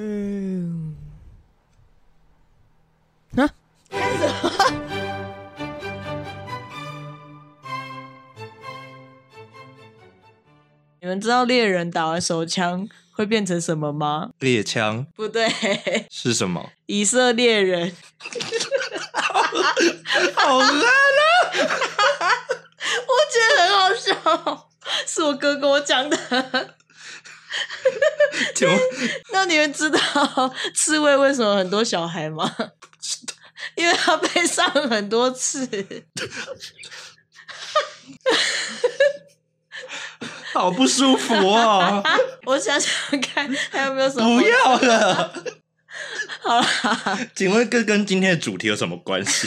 嗯，啊，开始了。你们知道猎人打完手枪会变成什么吗？猎枪？不对，是什么？以色列人。好烂啊！我觉得很好笑，是我哥跟我讲的。那你们知道刺猬为什么很多小孩吗？因为他被上很多次。好不舒服哦！我想想看，还有没有什么？不要了。好啦，请问这跟今天的主题有什么关系？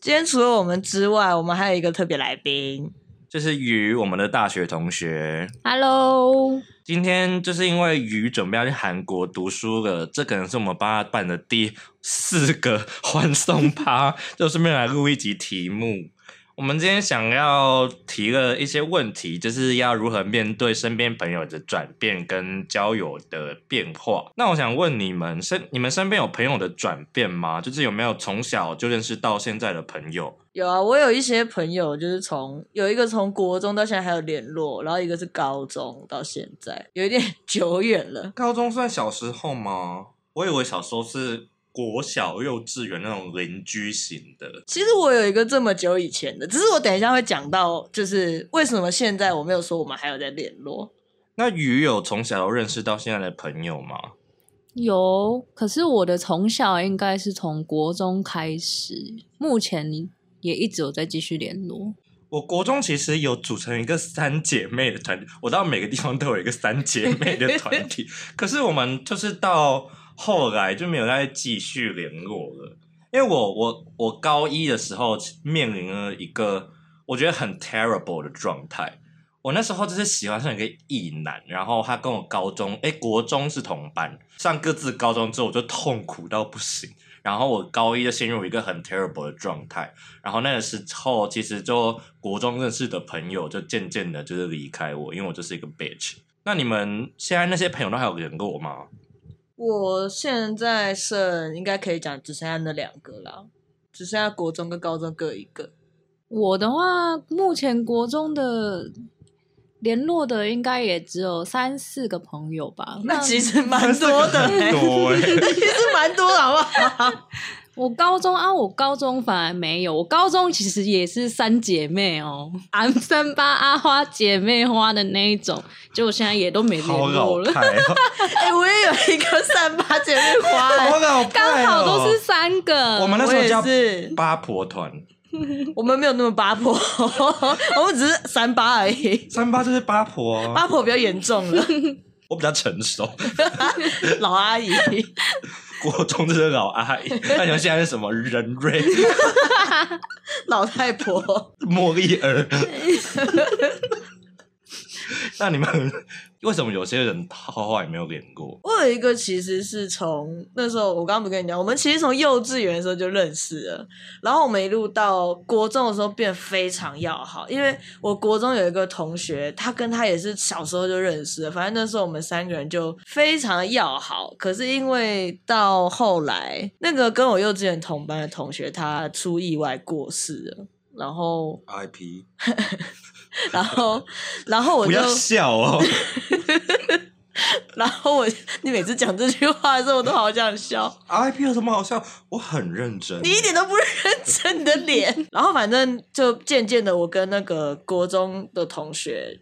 今天除了我们之外，我们还有一个特别来宾，就是与，我们的大学同学。Hello，今天就是因为鱼准备要去韩国读书了，这可能是我们帮他办的第四个 欢送趴，就顺便来录一集题目。我们今天想要提了一些问题，就是要如何面对身边朋友的转变跟交友的变化。那我想问你们身，你们身边有朋友的转变吗？就是有没有从小就认识到现在的朋友？有啊，我有一些朋友，就是从有一个从国中到现在还有联络，然后一个是高中到现在，有一点 久远了。高中算小时候吗？我以为小时候是。国小、幼稚园那种邻居型的，其实我有一个这么久以前的，只是我等一下会讲到，就是为什么现在我没有说我们还有在联络。那鱼有从小认识到现在的朋友吗？有，可是我的从小应该是从国中开始，目前你也一直有在继续联络。我国中其实有组成一个三姐妹的团体，我到每个地方都有一个三姐妹的团体，可是我们就是到。后来就没有再继续联络了，因为我我我高一的时候面临了一个我觉得很 terrible 的状态。我那时候就是喜欢上一个异男，然后他跟我高中诶国中是同班，上各自高中之后我就痛苦到不行，然后我高一就陷入一个很 terrible 的状态。然后那个时候其实就国中认识的朋友就渐渐的就是离开我，因为我就是一个 bitch。那你们现在那些朋友都还有联络吗？我现在剩应该可以讲只剩下那两个了，只剩下国中跟高中各一个。我的话，目前国中的联络的应该也只有三四个朋友吧。那其实蛮多的，其实蛮多的，好不好？我高中啊，我高中反而没有。我高中其实也是三姐妹哦，M 三八阿花姐妹花的那一种，结果现在也都没联络了。哎、我也有一个三八姐妹花，好老派哦，刚好都是三个。我们那时候叫八婆团，我们没有那么八婆，我们只是三八而已。三八就是八婆，八婆比较严重了。我比较成熟，老阿姨。国中就是老阿姨，那你们现在是什么人瑞？老太婆，莫莉儿。那你们为什么有些人画画也没有练过？我有一个其实是从那时候，我刚刚不跟你讲，我们其实从幼稚园的时候就认识了，然后我们一路到国中的时候变非常要好。因为我国中有一个同学，他跟他也是小时候就认识了，反正那时候我们三个人就非常要好。可是因为到后来，那个跟我幼稚园同班的同学他出意外过世了，然后 IP。然后，然后我就笑哦。然后我，你每次讲这句话的时候，我都好想笑。RIP 有什么好笑？我很认真。你一点都不认真，你的脸。然后反正就渐渐的，我跟那个国中的同学，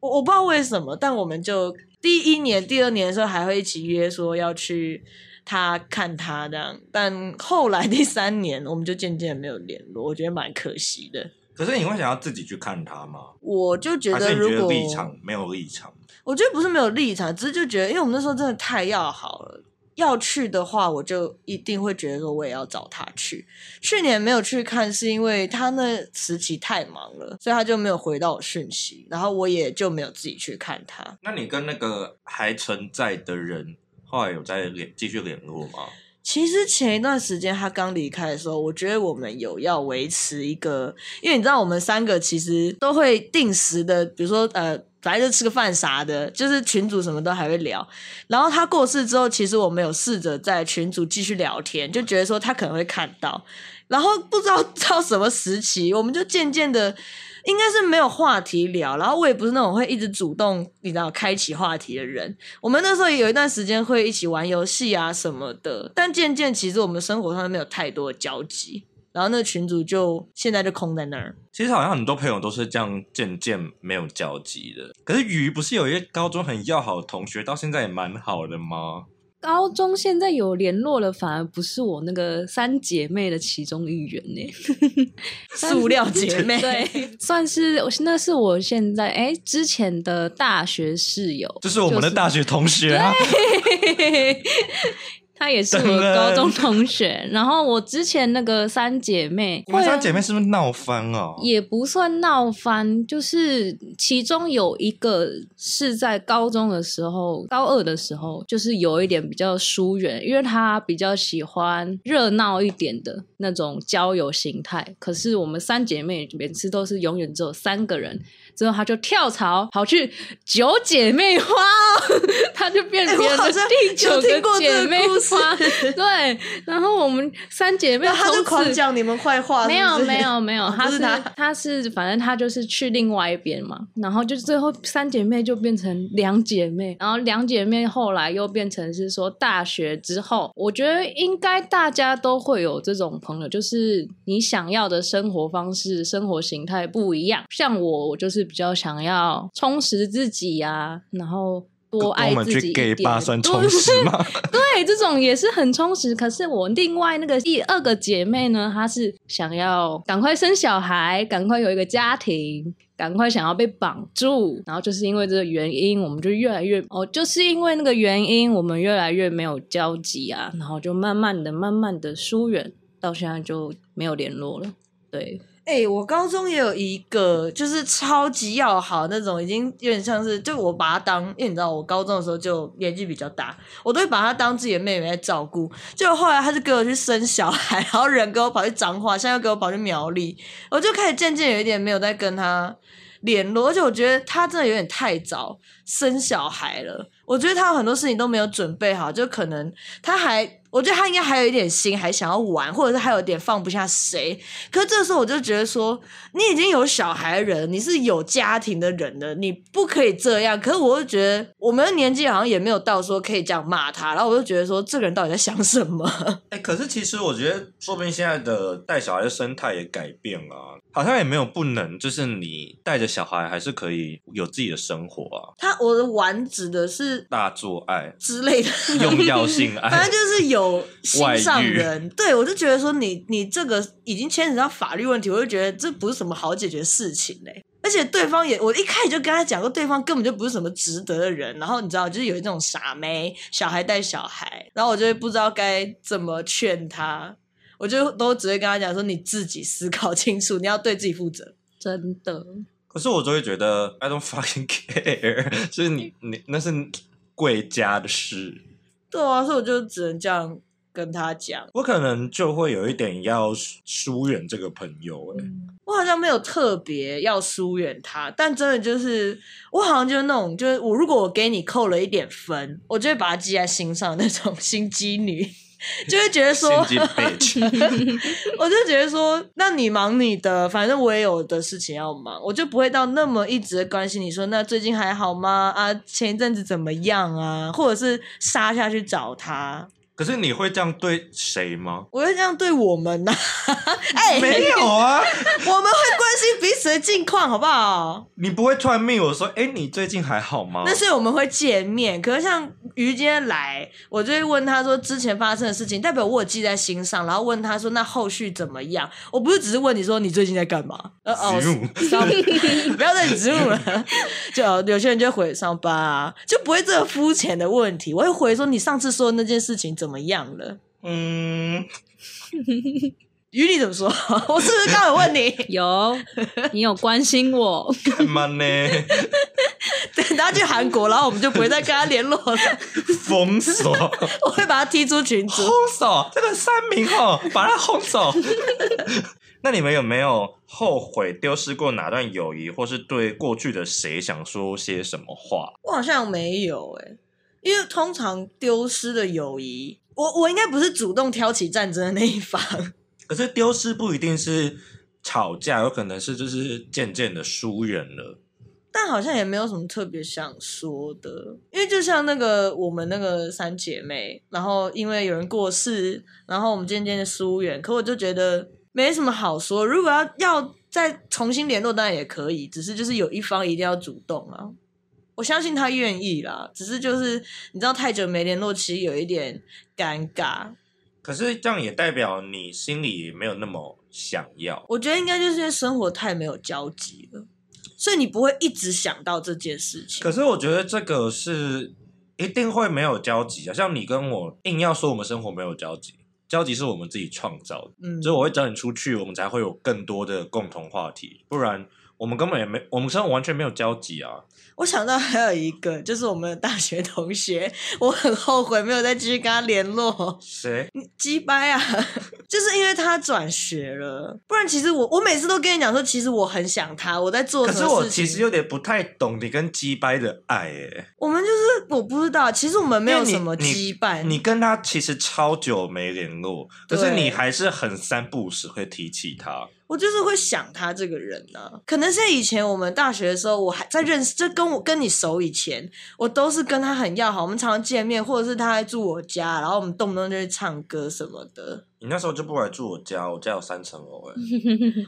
我我不知道为什么，但我们就第一年、第二年的时候还会一起约说要去他看他这样，但后来第三年我们就渐渐没有联络，我觉得蛮可惜的。可是你会想要自己去看他吗？我就觉得，如果立场没有立场，我觉得不是没有立场，只是就觉得，因为我们那时候真的太要好了，要去的话，我就一定会觉得说我也要找他去。去年没有去看，是因为他那时期太忙了，所以他就没有回到我讯息，然后我也就没有自己去看他。那你跟那个还存在的人，后来有在联继续联络吗？其实前一段时间他刚离开的时候，我觉得我们有要维持一个，因为你知道我们三个其实都会定时的，比如说呃反正就吃个饭啥的，就是群主什么都还会聊。然后他过世之后，其实我们有试着在群主继续聊天，就觉得说他可能会看到。然后不知道 到什么时期，我们就渐渐的，应该是没有话题聊。然后我也不是那种会一直主动，你知道，开启话题的人。我们那时候也有一段时间会一起玩游戏啊什么的，但渐渐其实我们生活上没有太多的交集。然后那群组就现在就空在那儿。其实好像很多朋友都是这样渐渐没有交集的。可是鱼不是有一个高中很要好的同学，到现在也蛮好的吗？高中现在有联络了，反而不是我那个三姐妹的其中一员呢。塑料姐妹，对，算是那是我现在哎之前的大学室友，就是我们的大学同学啊。她也是我高中同学，然后我之前那个三姐妹，你们三姐妹是不是闹翻哦？也不算闹翻，就是其中有一个是在高中的时候，高二的时候，就是有一点比较疏远，因为她比较喜欢热闹一点的那种交友形态。可是我们三姐妹每次都是永远只有三个人，之后她就跳槽跑去九姐妹花哦，她就变成别人的第九个姐妹花。对，然后我们三姐妹，他就狂讲你们坏话是是？没有没有没有，她是她她是反正她就是去另外一边嘛，然后就最后三姐妹就变成两姐妹，然后两姐妹后来又变成是说大学之后，我觉得应该大家都会有这种朋友，就是你想要的生活方式、生活形态不一样。像我，我就是比较想要充实自己呀、啊，然后。多爱自己一点，算充实吗？对，这种也是很充实。可是我另外那个第二个姐妹呢，她是想要赶快生小孩，赶快有一个家庭，赶快想要被绑住。然后就是因为这个原因，我们就越来越哦，就是因为那个原因，我们越来越没有交集啊。然后就慢慢的、慢慢的疏远，到现在就没有联络了。对。哎、我高中也有一个，就是超级要好那种，已经有点像是，就我把她当，因为你知道，我高中的时候就年纪比较大，我都会把她当自己的妹妹来照顾。就后来她就跟我去生小孩，然后人跟我跑去彰化，现在又跟我跑去苗栗，我就开始渐渐有一点没有再跟她联络，而且我觉得她真的有点太早生小孩了，我觉得他有很多事情都没有准备好，就可能他还。我觉得他应该还有一点心，还想要玩，或者是还有点放不下谁。可是这时候我就觉得说，你已经有小孩的人，你是有家庭的人了，你不可以这样。可是我就觉得我们的年纪好像也没有到说可以这样骂他。然后我就觉得说，这个人到底在想什么？哎、欸，可是其实我觉得，说不定现在的带小孩的生态也改变了，好像也没有不能，就是你带着小孩还是可以有自己的生活啊。他我的玩指的是大做爱之类的，用药性爱，反正就是有。有心上人，遇对，我就觉得说你你这个已经牵扯到法律问题，我就觉得这不是什么好解决事情嘞。而且对方也，我一开始就跟他讲过，对方根本就不是什么值得的人。然后你知道，就是有一种傻妹，小孩带小孩，然后我就不知道该怎么劝他，我就都只会跟他讲说，你自己思考清楚，你要对自己负责，真的。可是我就会觉得，I don't fucking care，就是你你那是贵家的事。对啊，所以我就只能这样跟他讲。我可能就会有一点要疏远这个朋友，哎、嗯，我好像没有特别要疏远他，但真的就是我好像就是那种，就是我如果我给你扣了一点分，我就会把它记在心上那种心机女。就会觉得说，我就觉得说，那你忙你的，反正我也有的事情要忙，我就不会到那么一直关心你说，那最近还好吗？啊，前一阵子怎么样啊？或者是杀下去找他。可是你会这样对谁吗？我会这样对我们呐、没有啊，我们会关心彼此的近况，好不好？你不会突然命我说，哎、欸，你最近还好吗？那是我们会见面，可是像于今天来，我就会问他说之前发生的事情，代表我有记在心上，然后问他说那后续怎么样？我不是只是问你说你最近在干嘛？呃 哦，不要再植入了，就有些人就回上班啊，就不会这么肤浅的问题，我会回说你上次说的那件事情怎么。怎么样了？嗯，于你怎么说？我是不是刚有问你？有，你有关心我？干嘛呢？等他去韩国，然后我们就不会再跟他联络了。封锁，我会把他踢出群组。封锁这个三名哦，把他轰走。那你们有没有后悔丢失过哪段友谊，或是对过去的谁想说些什么话？我好像没有诶、欸，因为通常丢失的友谊，我我应该不是主动挑起战争的那一方。可是丢失不一定是吵架，有可能是就是渐渐的疏远了。但好像也没有什么特别想说的，因为就像那个我们那个三姐妹，然后因为有人过世，然后我们渐渐的疏远。可我就觉得没什么好说。如果要要再重新联络，当然也可以，只是就是有一方一定要主动啊。我相信他愿意啦，只是就是你知道太久没联络，其实有一点尴尬。可是这样也代表你心里没有那么想要。我觉得应该就是因为生活太没有交集了。所以你不会一直想到这件事情。可是我觉得这个是一定会没有交集啊，像你跟我硬要说我们生活没有交集，交集是我们自己创造的。嗯，所以我会找你出去，我们才会有更多的共同话题，不然我们根本也没，我们生活完全没有交集啊。我想到还有一个，就是我们的大学同学，我很后悔没有再继续跟他联络。谁？鸡掰啊！就是因为他转学了，不然其实我我每次都跟你讲说，其实我很想他，我在做。可是我其实有点不太懂你跟鸡掰的爱诶。我们就是我不知道，其实我们没有什么羁绊。你跟他其实超久没联络，可是你还是很三不五时会提起他。我就是会想他这个人呢、啊，可能是以前我们大学的时候，我还在认识，就跟我跟你熟以前，我都是跟他很要好，我们常常见面，或者是他来住我家，然后我们动不动就去唱歌什么的。你那时候就不来住我家，我家有三层楼哎。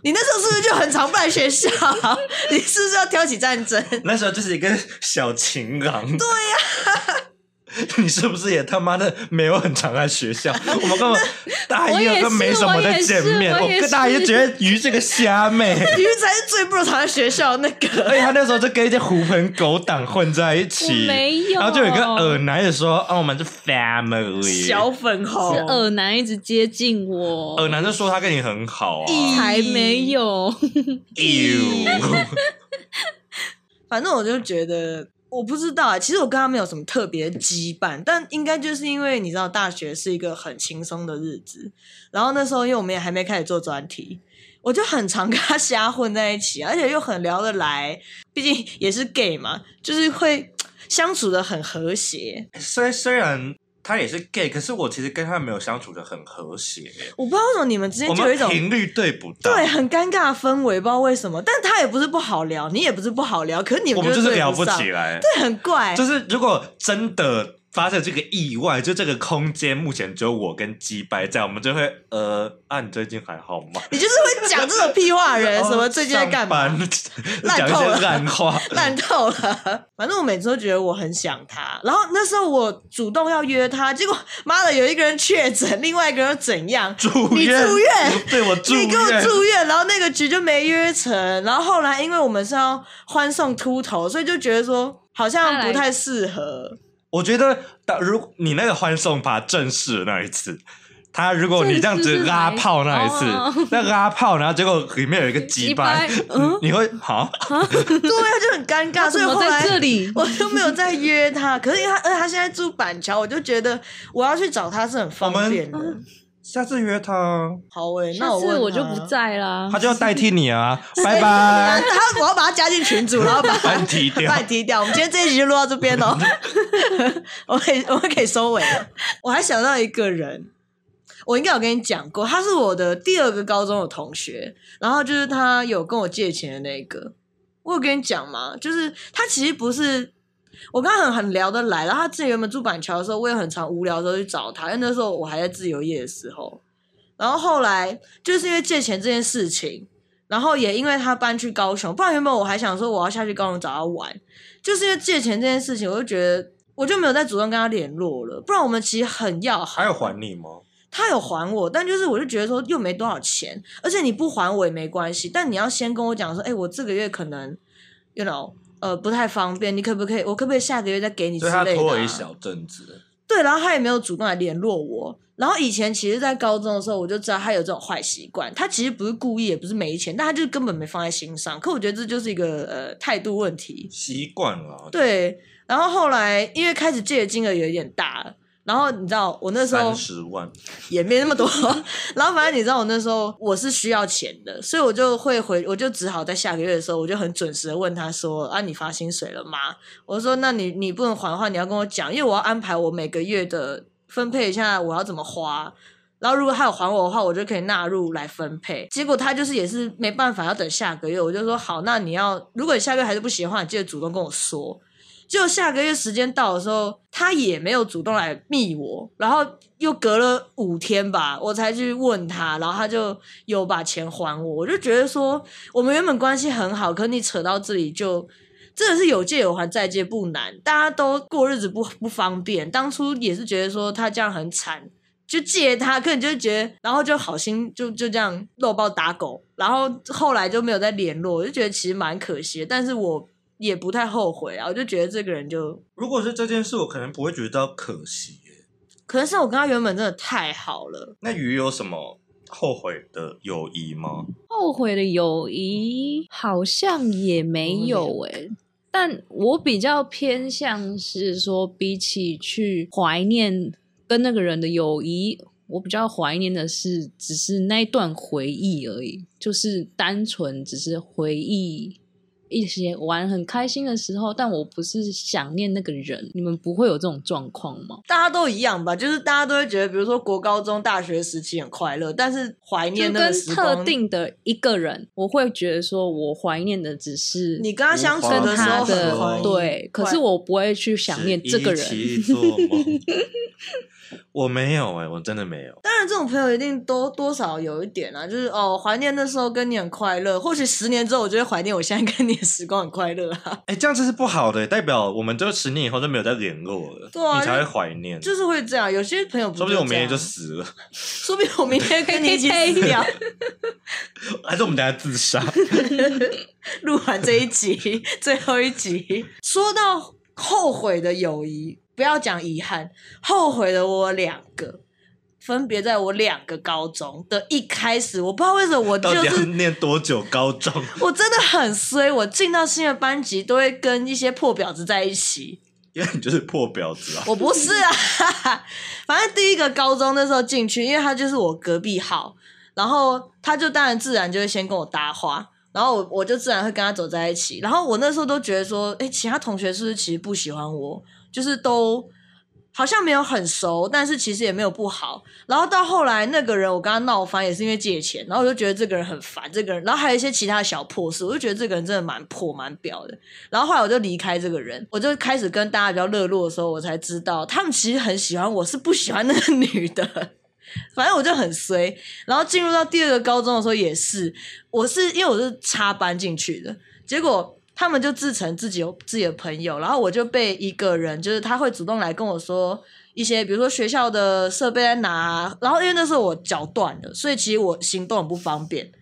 你那时候是不是就很常不来学校？你是不是要挑起战争？那时候就是一个小情郎。对呀、啊。你是不是也他妈的没有很常在学校？我们根本 大一二都没什么在见面。我，我，我跟大一就觉得鱼是个虾妹，鱼才是最不常在学校那个。而且他那时候就跟一些狐朋狗党混在一起，没有。然后就有一个耳男也说：“哦，我们是 family。”小粉红是耳男一直接近我，耳男就说他跟你很好啊，才没有。反正我就觉得。我不知道啊，其实我跟他没有什么特别羁绊，但应该就是因为你知道，大学是一个很轻松的日子，然后那时候因为我们也还没开始做专题，我就很常跟他瞎混在一起，而且又很聊得来，毕竟也是 gay 嘛，就是会相处的很和谐。虽虽然。他也是 gay，可是我其实跟他没有相处的很和谐。我不知道为什么你们之间就有一种频率对不到，对，很尴尬的氛围，不知道为什么。但他也不是不好聊，你也不是不好聊，可是你们就，我们就是聊不起来，对，很怪。就是如果真的。发生这个意外，就这个空间目前只有我跟鸡掰在，我们就会呃，啊，你最近还好吗？你就是会讲这种屁话的人，什么最近在干嘛？烂透了，烂话，烂透了。反正我每次都觉得我很想他，然后那时候我主动要约他，结果妈的有一个人确诊，另外一个人又怎样？住院？你住院？对，我住院。你给我住院，然后那个局就没约成，然后后来因为我们是要欢送秃头，所以就觉得说好像不太适合。我觉得，当如你那个欢送趴正式的那一次，他如果你这样子拉炮那一次，那拉炮，然后结果里面有一个鸡巴，嗯，你会好？对啊，就很尴尬。所以后来这里我就没有再约他。可是因为他，而且他现在住板桥，我就觉得我要去找他是很方便的。下次约他，好诶、欸，那我我就不在啦。他就要代替你啊，拜拜。他我要把他加进群组，然后把 他踢掉，把他踢掉。我们今天这一集就录到这边哦。我可以，我们可以收尾了。我还想到一个人，我应该有跟你讲过，他是我的第二个高中的同学，然后就是他有跟我借钱的那个。我有跟你讲吗？就是他其实不是。我跟他很很聊得来，然后他自己原本住板桥的时候，我也很常无聊的时候去找他，因为那时候我还在自由业的时候。然后后来就是因为借钱这件事情，然后也因为他搬去高雄，不然原本我还想说我要下去高雄找他玩，就是因为借钱这件事情，我就觉得我就没有再主动跟他联络了。不然我们其实很要好。还有还你吗？他有还我，但就是我就觉得说又没多少钱，而且你不还我也没关系，但你要先跟我讲说，哎，我这个月可能，you know。呃，不太方便，你可不可以？我可不可以下个月再给你之类的啊？所以他拖了一小阵子。对，然后他也没有主动来联络我。然后以前其实，在高中的时候，我就知道他有这种坏习惯。他其实不是故意，也不是没钱，但他就是根本没放在心上。可我觉得这就是一个呃态度问题。习惯了。对，然后后来因为开始借的金额有一点大了。然后你知道我那时候三十万也没那么多，然后反正你知道我那时候我是需要钱的，所以我就会回，我就只好在下个月的时候，我就很准时的问他说：“啊，你发薪水了吗？”我说：“那你你不能还的话，你要跟我讲，因为我要安排我每个月的分配一下，我要怎么花。然后如果他有还我的话，我就可以纳入来分配。结果他就是也是没办法，要等下个月。我就说好，那你要如果你下个月还是不行的话，你记得主动跟我说。”就下个月时间到的时候，他也没有主动来密我，然后又隔了五天吧，我才去问他，然后他就有把钱还我。我就觉得说，我们原本关系很好，可你扯到这里就真的是有借有还，再借不难。大家都过日子不不方便，当初也是觉得说他这样很惨，就借他，可能就觉得，然后就好心就就这样肉包打狗，然后后来就没有再联络，我就觉得其实蛮可惜，但是我。也不太后悔啊，我就觉得这个人就，如果是这件事，我可能不会觉得可惜耶。可能是我跟他原本真的太好了。那鱼有什么后悔的友谊吗？后悔的友谊好像也没有诶，但我比较偏向是说，比起去怀念跟那个人的友谊，我比较怀念的是只是那一段回忆而已，就是单纯只是回忆。一些玩很开心的时候，但我不是想念那个人。你们不会有这种状况吗？大家都一样吧，就是大家都会觉得，比如说国高中、大学时期很快乐，但是怀念那个时光。特定的一个人，我会觉得说我怀念的只是你跟他相处的时候的，对。可是我不会去想念这个人。我没有哎、欸，我真的没有。当然，这种朋友一定多多少有一点啊，就是哦，怀念那时候跟你很快乐。或许十年之后，我就会怀念我现在跟你的时光很快乐啊。哎、欸，这样子是不好的，代表我们就十年以后就没有再联络了。对啊，你才会怀念，就是会这样。有些朋友不，说不定我明天就死了，说不定我明天跟你一起 死掉，还是我们等下自杀？录完这一集，最后一集，说到后悔的友谊。不要讲遗憾，后悔的我两个，分别在我两个高中的一开始，我不知道为什么我就是念多久高中，我真的很衰，我进到新的班级都会跟一些破婊子在一起，因为你就是破婊子啊，我不是啊，反正第一个高中那时候进去，因为他就是我隔壁号，然后他就当然自然就会先跟我搭话，然后我我就自然会跟他走在一起，然后我那时候都觉得说，哎，其他同学是不是其实不喜欢我？就是都好像没有很熟，但是其实也没有不好。然后到后来那个人，我跟他闹翻也是因为借钱，然后我就觉得这个人很烦，这个人，然后还有一些其他小破事，我就觉得这个人真的蛮破蛮婊的。然后后来我就离开这个人，我就开始跟大家比较热络的时候，我才知道他们其实很喜欢我，是不喜欢那个女的。反正我就很衰。然后进入到第二个高中的时候也是，我是因为我是插班进去的，结果。他们就自称自己有自己的朋友，然后我就被一个人，就是他会主动来跟我说一些，比如说学校的设备在哪，然后因为那时候我脚断了，所以其实我行动很不方便，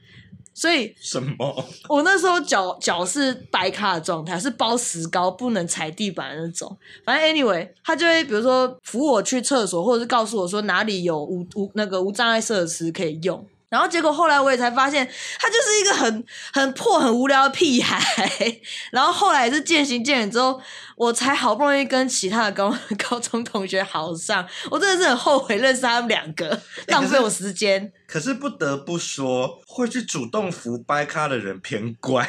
所以什么？我那时候脚脚是白卡的状态，是包石膏不能踩地板的那种。反正 anyway，他就会比如说扶我去厕所，或者是告诉我说哪里有无无那个无障碍设施可以用。然后结果后来我也才发现，他就是一个很很破、很无聊的屁孩。然后后来是渐行渐远之后，我才好不容易跟其他的高 高中同学好上。我真的是很后悔认识他们两个，浪费我时间。欸，可是，可是不得不说，会去主动扶掰咖的人偏乖。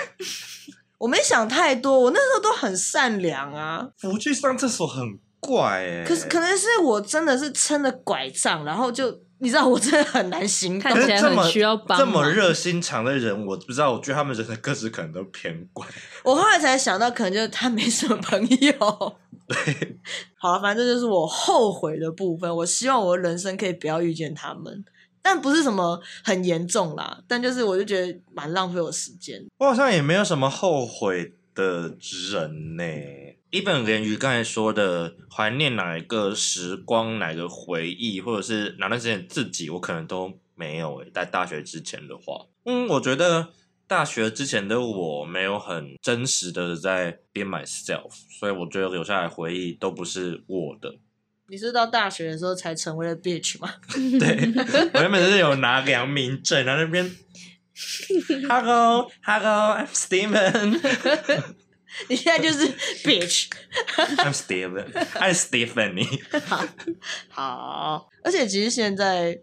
我没想太多，我那时候都很善良啊。扶去上厕所很怪哎。可是可能是我真的是撑着拐杖，然后就。你知道我真的很难行动，看起来很需要帮。这么热心肠的人，我不知道。我觉得他们人的个子可能都偏怪。我后来才想到，可能就是他没什么朋友。对，好了，反正这就是我后悔的部分。我希望我的人生可以不要遇见他们，但不是什么很严重啦。但就是我就觉得蛮浪费我时间。我好像也没有什么后悔的人呢。一本连于刚才说的怀念哪一个时光、哪个回忆，或者是哪段时间自己，我可能都没有诶。在大学之前的话，嗯，我觉得大学之前的我没有很真实的在 be myself，所以我觉得留下来回忆都不是我的。你是到大学的时候才成为了 bitch 吗？对，我原本是有拿良民证，然后那边，Hello，Hello，I'm Steven。你现在就是 bitch。I'm Stephen. I'm Stephanie。好，好，而且其实现在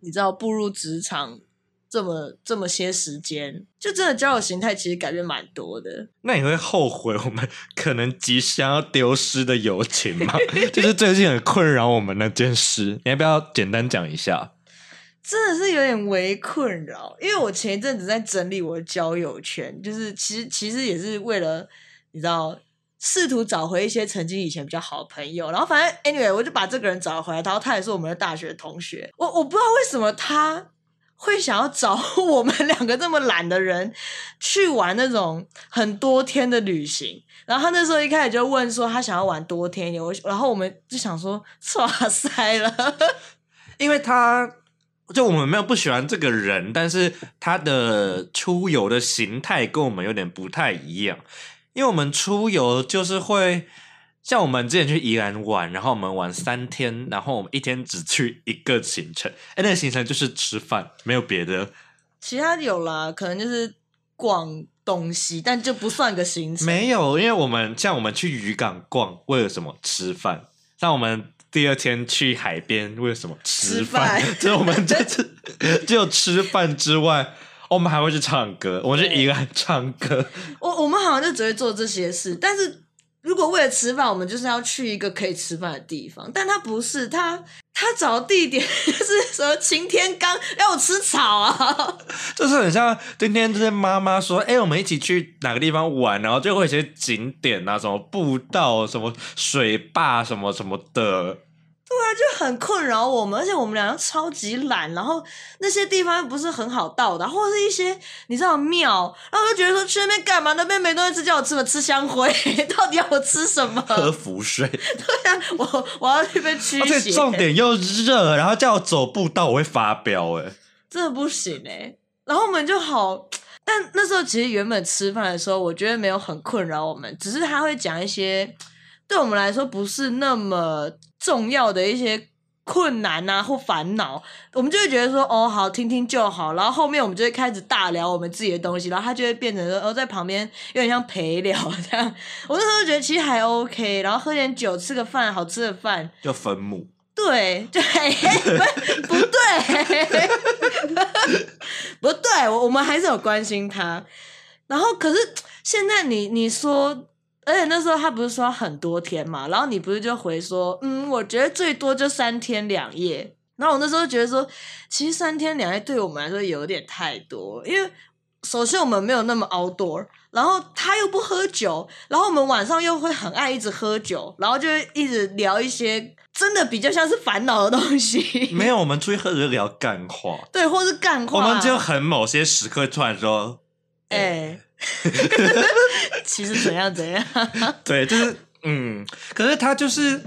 你知道步入职场这么这么些时间，就真的交友形态其实改变蛮多的。那你会后悔我们可能即将要丢失的友情吗？就是最近很困扰我们那件事，你要不要简单讲一下？真的是有点微困扰，因为我前一阵子在整理我的交友圈，就是其实其实也是为了你知道，试图找回一些曾经以前比较好的朋友。然后反正 anyway，我就把这个人找回来，然后他也是我们的大学同学。我我不知道为什么他会想要找我们两个这么懒的人去玩那种很多天的旅行。然后他那时候一开始就问说他想要玩多天游，然后我们就想说 剉赛了，因为他。就我们没有不喜欢这个人，但是他的出游的形态跟我们有点不太一样。因为我们出游就是会像我们之前去宜兰玩，然后我们玩三天，然后我们一天只去一个行程，哎，那个行程就是吃饭，没有别的。其他有啦，可能就是逛东西，但就不算个行程。没有，因为我们像我们去渔港逛，为了什么？吃饭。像我们。第二天去海边，为什么吃饭？就我们这次 只有吃饭之外，我们还会去唱歌。我们去宜兰唱歌。我我们好像就只会做这些事，但是。如果为了吃饭，我们就是要去一个可以吃饭的地方，但他不是，他他找地点 就是什么擎天刚要我吃草啊，就是很像今天这些妈妈说，哎、我们一起去哪个地方玩，然后就会一些景点啊，什么步道，什么水坝，什么什么的。对啊，就很困扰我们，而且我们两个超级懒，然后那些地方又不是很好到的，或者是一些你知道庙，然后我就觉得说去那边干嘛？那边没东西吃，叫我吃什么？吃香灰，到底要我吃什么？喝符水。对啊，我我要去被驱邪，而且重点又热，然后叫我走步道，我会发飙哎，真的不行哎。然后我们就好，但那时候其实原本吃饭的时候，我觉得没有很困扰我们，只是他会讲一些。对我们来说不是那么重要的一些困难啊或烦恼，我们就会觉得说哦好，听听就好，然后后面我们就会开始大聊我们自己的东西，然后他就会变成说哦在旁边有点像陪聊这样。我那时候觉得其实还 OK，然后喝点酒，吃个饭，好吃的饭就分母。对对，不 不对，不对，我我们还是有关心他。然后可是现在你你说。而且那时候他不是说很多天嘛，然后你不是就回说，嗯，我觉得最多就三天两夜。然后我那时候觉得说，其实三天两夜对我们来说有点太多，因为首先我们没有那么 outdoor，然后他又不喝酒，然后我们晚上又会很爱一直喝酒，然后就会一直聊一些真的比较像是烦恼的东西。没有，我们出去喝酒就聊干话，对，或是干话。我们就很某些时刻突然说，哎、欸。其实怎样怎样？对，就是嗯，可是他就是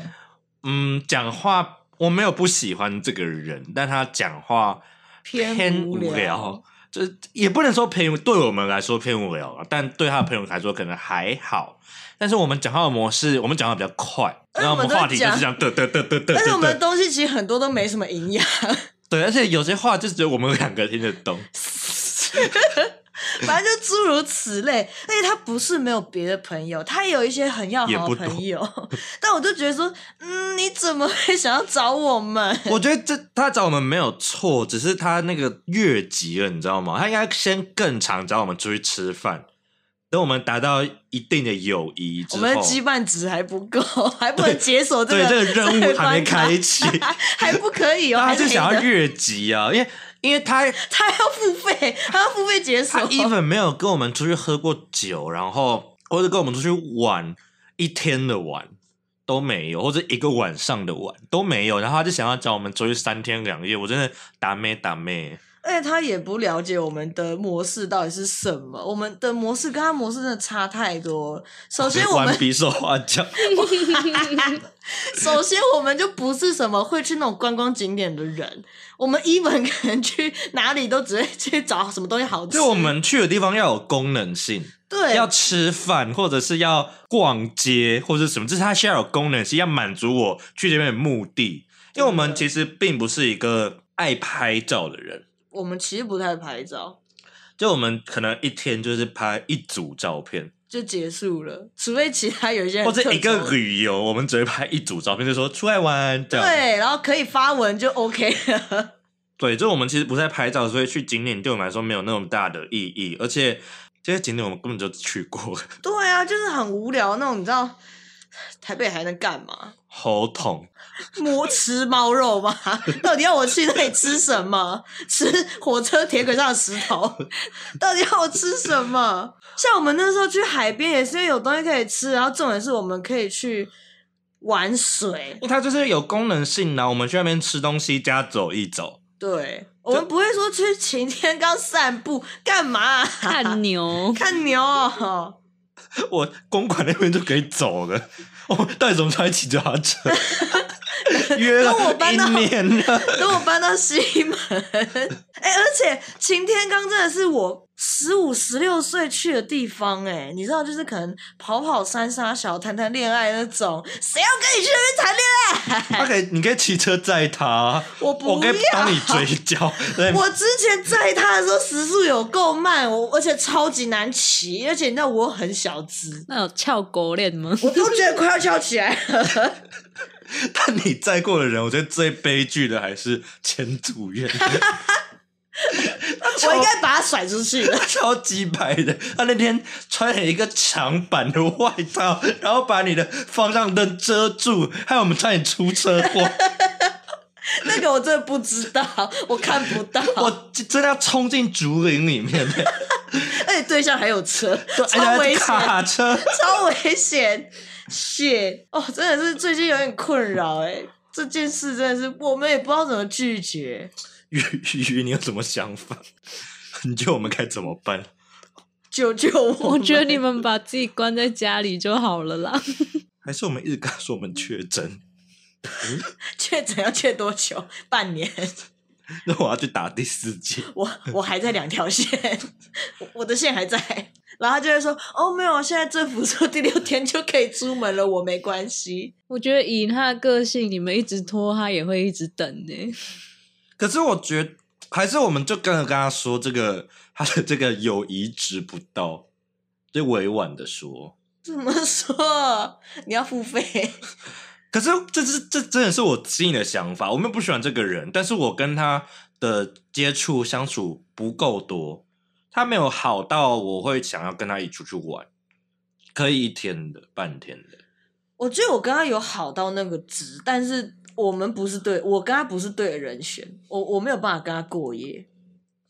嗯，讲话我没有不喜欢这个人，但他讲话偏无聊，就是也不能说偏，对我们来说偏无聊，但对他的朋友来说可能还好。但是我们讲话的模式，我们讲话比较快，然后我们话题就是这样，嘚嘚嘚嘚嘚。但是我们的东西其实很多都没什么营养。对，而且有些话就只有我们两个听得懂。反正就诸如此类，而且他不是没有别的朋友，他也有一些很要好的朋友，但我就觉得说，嗯，你怎么会想要找我们？我觉得这他找我们没有错，只是他那个越级了，你知道吗？他应该先更常找我们出去吃饭，等我们达到一定的友谊之后，我们的羁绊值还不够，还不能解锁这个对，对这个任务还没开启，还不可以哦，他就想要越级啊，因为。因为他 他要付费，他要付费解锁。他 even 没有跟我们出去喝过酒，然后或者跟我们出去玩一天的玩都没有，或者一个晚上的玩都没有。然后他就想要找我们出去三天两夜，我真的打咩打咩。而且他也不了解我们的模式到底是什么，我们的模式跟他模式真的差太多。首先我们玩比手画脚，首先我们就不是什么会去那种观光景点的人，我们 even 可能去哪里都只会去找什么东西好吃。就我们去的地方要有功能性，对，要吃饭或者是要逛街或者什么，就是它需要有功能性，要满足我去这边的目的。因为我们其实并不是一个爱拍照的人。我们其实不太拍照，就我们可能一天就是拍一组照片，就结束了，除非其他有一些人或者一个旅游，我们只会拍一组照片，就说出来玩，这样对，然后可以发文就 OK 了。对，就我们其实不太拍照，所以去景点对我们来说没有那么大的意义，而且这些景点我们根本就去过。对啊，就是很无聊那种，你知道台北还能干嘛？喉痛。摸吃猫肉吗？到底要我去那里吃什么？吃火车铁轨上的石头？到底要我吃什么？像我们那时候去海边也是因为有东西可以吃，然后重点是我们可以去玩水。它就是有功能性的，我们去那边吃东西加走一走。对，我们不会说去晴天刚散步干嘛、啊？看牛，看牛。我公馆那边就可以走了。我 到底怎么才骑脚踏车？约了一年了，等我搬到西门。哎、欸，而且晴天刚真的是我十五、十六岁去的地方。哎，你知道，就是可能跑跑三沙小谈谈恋爱那种，谁要跟你去那边谈恋爱？他可以，你可以骑车载他，我不要，我可以帮你追焦。我之前载他的时候时速有够慢，我而且超级难骑，而且你知道我很小只，那有翘狗链吗？我都觉得快要翘起来了。但你载过的人，我觉得最悲剧的还是前组员。我应该把他甩出去了。超 级白的，他那天穿了一个长版的外套，然后把你的方向灯遮住，害我们差点出车祸。那个我真的不知道，我看不到。我真的要冲进竹林里面，而且对象还有车，超危险，卡车，超危险。血哦，真的是最近有点困扰哎，这件事真的是我们也不知道怎么拒绝。鱼鱼，你有什么想法？你觉得我们该怎么办？救救我！我觉得你们把自己关在家里就好了啦。还是我们一直跟他说我们确诊？确诊要确多久？半年？那我要去打第四剂。我我还在两条线，我的线还在。然后他就会说：“哦，没有，现在政府说第六天就可以出门了，我没关系。”我觉得以他的个性，你们一直拖，他也会一直等呢。可是我觉得，还是我们就跟着跟他说，这个他的这个友谊值不到，就委婉的说。怎么说？你要付费？可是这是这真的是我心里的想法。我们不喜欢这个人，但是我跟他的接触相处不够多。他没有好到我会想要跟他一起出去玩，可以一天的、半天的。我觉得我跟他有好到那个值，但是我们不是对，我跟他不是对的人选，我我没有办法跟他过夜。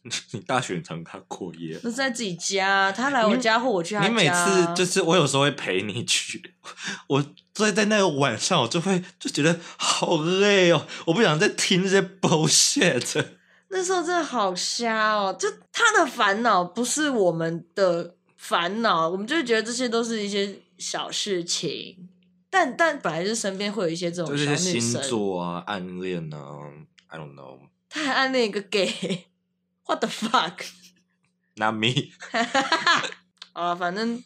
你大学常跟他过夜？那是在自己家，他来我家或我去他家。你每次就是我有时候会陪你去，我所以在那个晚上我就会就觉得好累哦，我不想再听这些 bullshit。那时候真的好瞎哦！就他的烦恼不是我们的烦恼，我们就觉得这些都是一些小事情。但但本来就是身边会有一些这种星座啊、暗恋啊，I don't know。他还暗恋一个 gay，What the fuck？Not me。啊，反正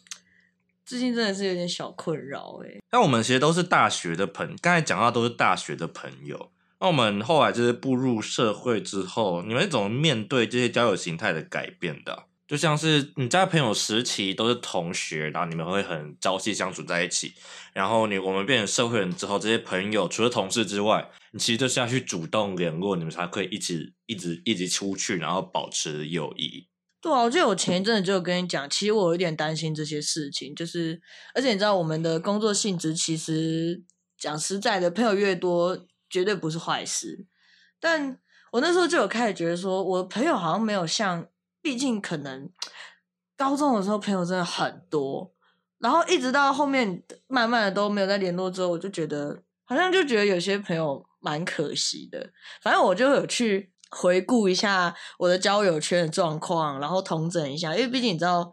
最近真的是有点小困扰哎。那我们其实都是大学的朋友，刚才讲到都是大学的朋友。那我们后来就是步入社会之后，你们是怎么面对这些交友形态的改变的？就像是你在朋友时期都是同学，然后你们会很朝夕相处在一起。然后你我们变成社会人之后，这些朋友除了同事之外，你其实就是要去主动联络，你们才可以一直一直一直出去，然后保持友谊。对啊，我记得我前一阵子就有跟你讲，其实我有点担心这些事情，就是而且你知道我们的工作性质，其实讲实在的，朋友越多。绝对不是坏事，但我那时候就有开始觉得说，我朋友好像没有像，毕竟可能高中的时候朋友真的很多，然后一直到后面慢慢的都没有再联络之后，我就觉得好像就觉得有些朋友蛮可惜的。反正我就有去回顾一下我的交友圈的状况，然后统整一下，因为毕竟你知道，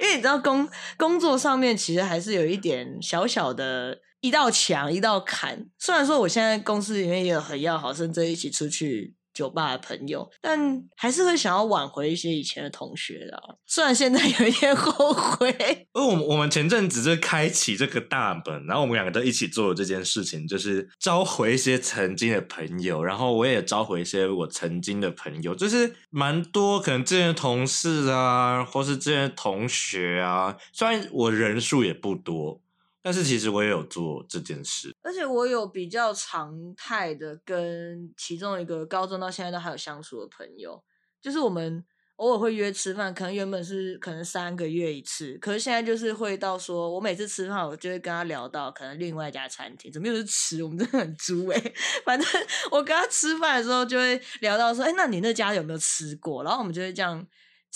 因为你知道工工作上面其实还是有一点小小的。一道墙，一道坎。虽然说我现在公司里面也有很要好，甚至一起出去酒吧的朋友，但还是会想要挽回一些以前的同学的。虽然现在有一点后悔。而我们我们前阵子就开启这个大门，然后我们两个都一起做了这件事情，就是召回一些曾经的朋友，然后我也召回一些我曾经的朋友，就是蛮多可能之前的同事啊，或是之前的同学啊，虽然我人数也不多。但是其实我也有做这件事，而且我有比较常态的跟其中一个高中到现在都还有相处的朋友，就是我们偶尔会约吃饭，可能原本是可能三个月一次，可是现在就是会到说我每次吃饭，我就会跟他聊到可能另外一家餐厅，怎么又是吃？我们真的很猪哎、欸！反正我跟他吃饭的时候就会聊到说，哎、欸，那你那家有没有吃过？然后我们就会这样。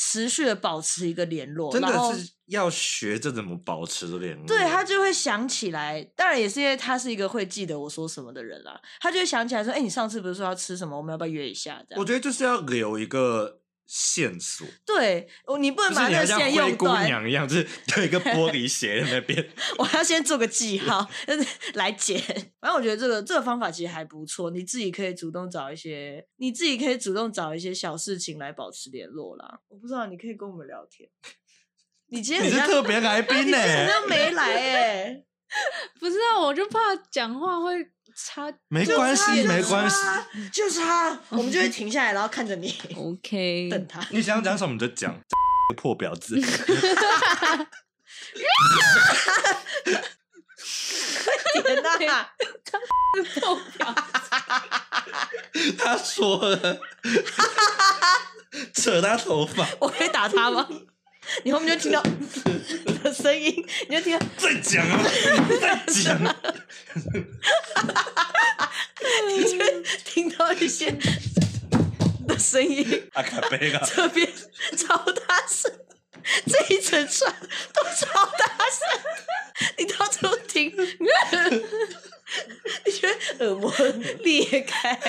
持续的保持一个联络，真的是要学着怎么保持联络。对，他就会想起来，当然也是因为他是一个会记得我说什么的人啦。他就会想起来说：“哎、欸，你上次不是说要吃什么？我们要不要约一下？”这样。我觉得就是要留一个。线索对，你不能把那个线用断。灰姑娘一样，就是有一个玻璃鞋在那边。我要先做个记号，就是来剪。反正我觉得这个这个方法其实还不错，你自己可以主动找一些，你自己可以主动找一些小事情来保持联络啦。我不知道，你可以跟我们聊天。你今天你是特别来 宾呢、欸？你好像没来哎、欸，不是啊，我就怕讲话会。差没关系，没关系，就是他，我们就会停下来，然后看着你，OK，等他。你想讲什么就讲，破婊子。天哪，他破婊子，他说了，扯他头发，我可以打他吗？你后面就听到 的声音，你就听到再讲啊，再讲啊，你就听到一些的声音，阿卡贝拉，这边超大声，这一整串都超大声，你到时候听，你觉得耳膜裂开。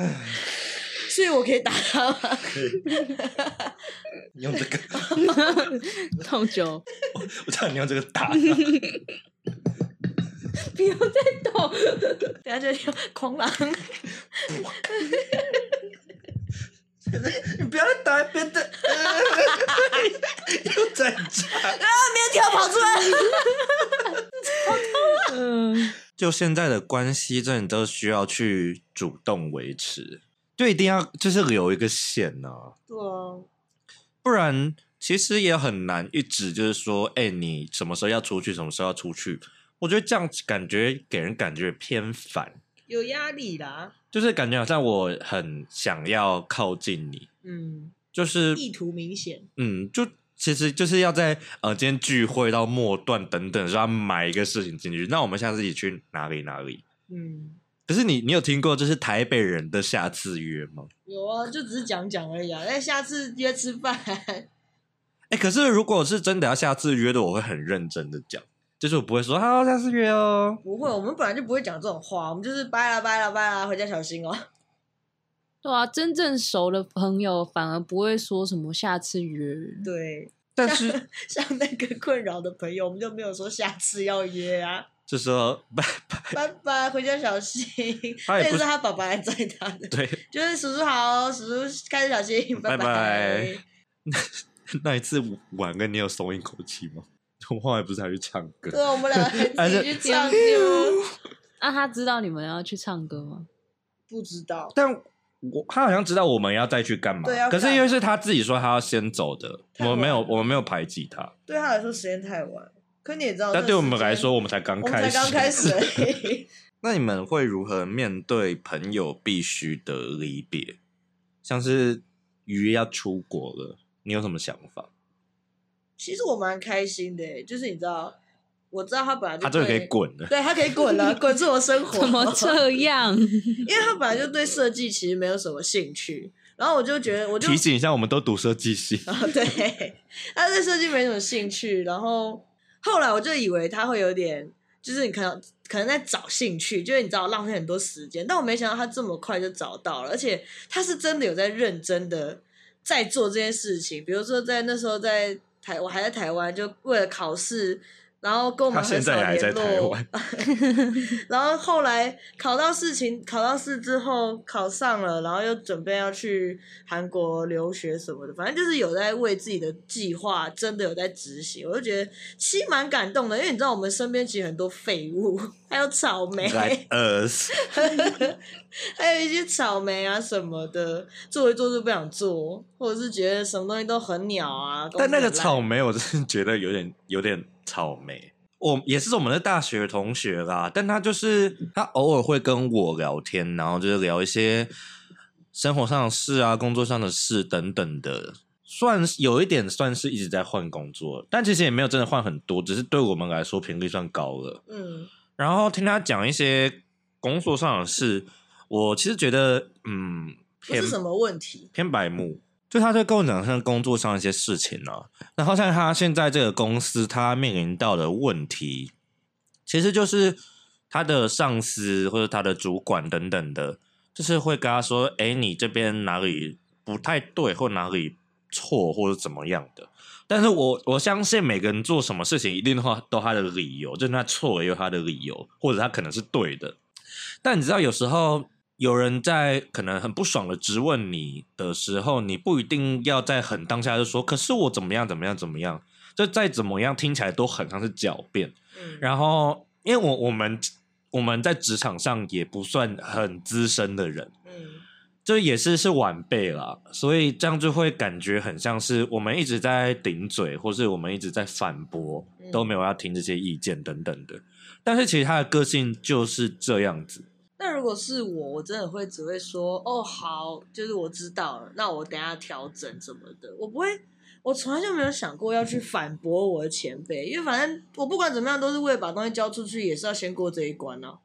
所以我可以打他吗？可以。你用这个。痛酒。我我叫你用这个打。不要再动。等下就听狂狼。你不要再打别的。又在炸。啊！棉条跑出来。好痛啊！嗯。就现在的关系，真的都需要去主动维持。就一定要就是留一个线呢、啊，对啊，不然其实也很难一直就是说，哎、欸，你什么时候要出去，什么时候要出去？我觉得这样感觉给人感觉偏烦，有压力啦，就是感觉好像我很想要靠近你，嗯，就是意图明显，嗯，就其实就是要在呃今天聚会到末段等等，说要买一个事情进去，那我们下次一起去哪里哪里？嗯。可是你，你有听过就是台北人的下次约吗？有啊，就只是讲讲而已啊。哎，下次约吃饭。哎，可是如果是真的要下次约的，我会很认真的讲，就是我不会说好下次约哦。不会，我们本来就不会讲这种话，我们就是拜了拜了拜了，回家小心哦。对啊，真正熟的朋友反而不会说什么下次约。对，但是像，像那个困扰的朋友，我们就没有说下次要约啊。就说拜拜拜拜，回家小心。那是他爸爸来载他的。对，就是叔叔好，叔叔开车小心，拜拜。拜拜那那一次晚跟你有松一口气吗？我们后来不是还去唱歌？对，我们俩 还一起去唱歌。啊，他知道你们要去唱歌吗？不知道。但我他好像知道我们要再去干嘛。对啊。可是因为是他自己说他要先走的，我们没有，我们没有排挤他。对他来说时间太晚。可你也知道，但对我们来说，我们才刚开始。才刚开始。那你们会如何面对朋友必须的离别？像是鱼要出国了，你有什么想法？其实我蛮开心的，就是你知道，我知道他本来就他终于可以滚了，对他可以滚了，滚出我生活。怎么这样？因为他本来就对设计其实没有什么兴趣，然后我就觉得，我就提醒一下，我们都读设计系。哦，对，他对设计没什么兴趣，然后。后来我就以为他会有点，就是你可能可能在找兴趣，就是你知道浪费很多时间。但我没想到他这么快就找到了，而且他是真的有在认真的在做这件事情。比如说在那时候在台，我还在台湾，就为了考试然后跟我们很少联络。然后后来考到事情，考到试之后考上了，然后又准备要去韩国留学什么的，反正就是有在为自己的计划真的有在执行。我就觉得其实蛮感动的，因为你知道我们身边其实很多废物，还有草莓 还有一些草莓啊什么的，做一做就不想做，或者是觉得什么东西都很鸟啊。但那个草莓，我真的觉得有点有点。草莓，我也是我们的大学同学啦，但他就是他偶尔会跟我聊天，然后就是聊一些生活上的事啊、工作上的事等等的，算有一点算是一直在换工作，但其实也没有真的换很多，只是对我们来说频率算高了。嗯，然后听他讲一些工作上的事，我其实觉得，嗯，不是什么问题，偏白目。就他在跟我讲像工作上一些事情呢、啊，然后像他现在这个公司，他面临到的问题，其实就是他的上司或者他的主管等等的，就是会跟他说：“哎，你这边哪里不太对，或哪里错，或者怎么样的。”但是我我相信每个人做什么事情，一定的话都他的理由，就是他错也有他的理由，或者他可能是对的。但你知道，有时候。有人在可能很不爽的质问你的时候，你不一定要在很当下就说，可是我怎么样怎么样怎么样，这再怎么样听起来都很像是狡辩。嗯，然后因为我我们我们在职场上也不算很资深的人，嗯，就也是是晚辈啦，所以这样就会感觉很像是我们一直在顶嘴，或是我们一直在反驳，都没有要听这些意见等等的。但是其实他的个性就是这样子。那如果是我，我真的会只会说哦好，就是我知道了，那我等下调整什么的，我不会，我从来就没有想过要去反驳我的前辈，因为反正我不管怎么样都是为了把东西交出去，也是要先过这一关啊，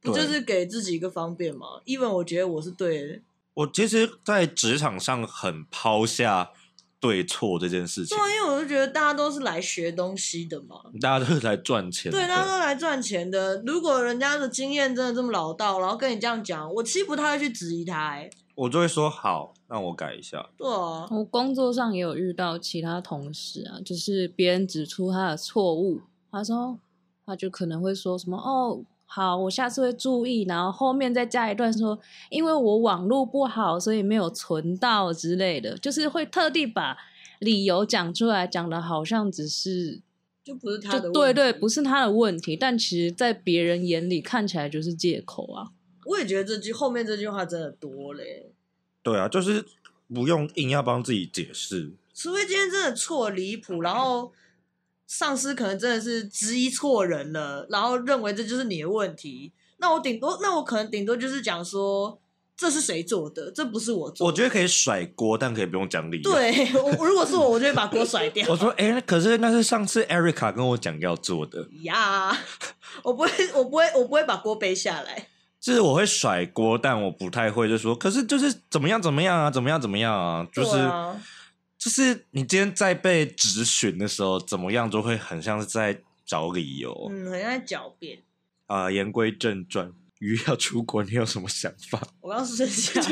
不就是给自己一个方便吗？Even 我觉得我是对的，我其实，在职场上很抛下。对错这件事情，对，因为我就觉得大家都是来学东西的嘛，大家都是来赚钱的，对，大家都来赚钱的。如果人家的经验真的这么老道，然后跟你这样讲，我其实不太会去质疑他，哎，我就会说好，让我改一下。对啊，我工作上也有遇到其他同事啊，就是别人指出他的错误，他说他就可能会说什么哦。好，我下次会注意，然后后面再加一段说，因为我网络不好，所以没有存到之类的，就是会特地把理由讲出来，讲的好像只是就不是他的问题，对对，不是他的问题，但其实在别人眼里看起来就是借口啊。我也觉得这句后面这句话真的多嘞。对啊，就是不用硬要帮自己解释，除非今天真的错离谱，然后。上司可能真的是质疑错人了，然后认为这就是你的问题。那我顶多，那我可能顶多就是讲说，这是谁做的，这不是我做的。我觉得可以甩锅，但可以不用讲理由。对，我如果是我，我就会把锅甩掉。我说，哎、欸，可是那是上次 Erica 跟我讲要做的呀。Yeah, 我不会，我不会，我不会把锅背下来。就是我会甩锅，但我不太会就说，可是就是怎么样怎么样啊，怎么样怎么样啊，就是。就是你今天在被质询的时候，怎么样都会很像是在找理由，嗯，很像在狡辩。啊、呃，言归正传，鱼要出国，你有什么想法？我刚是不是讲？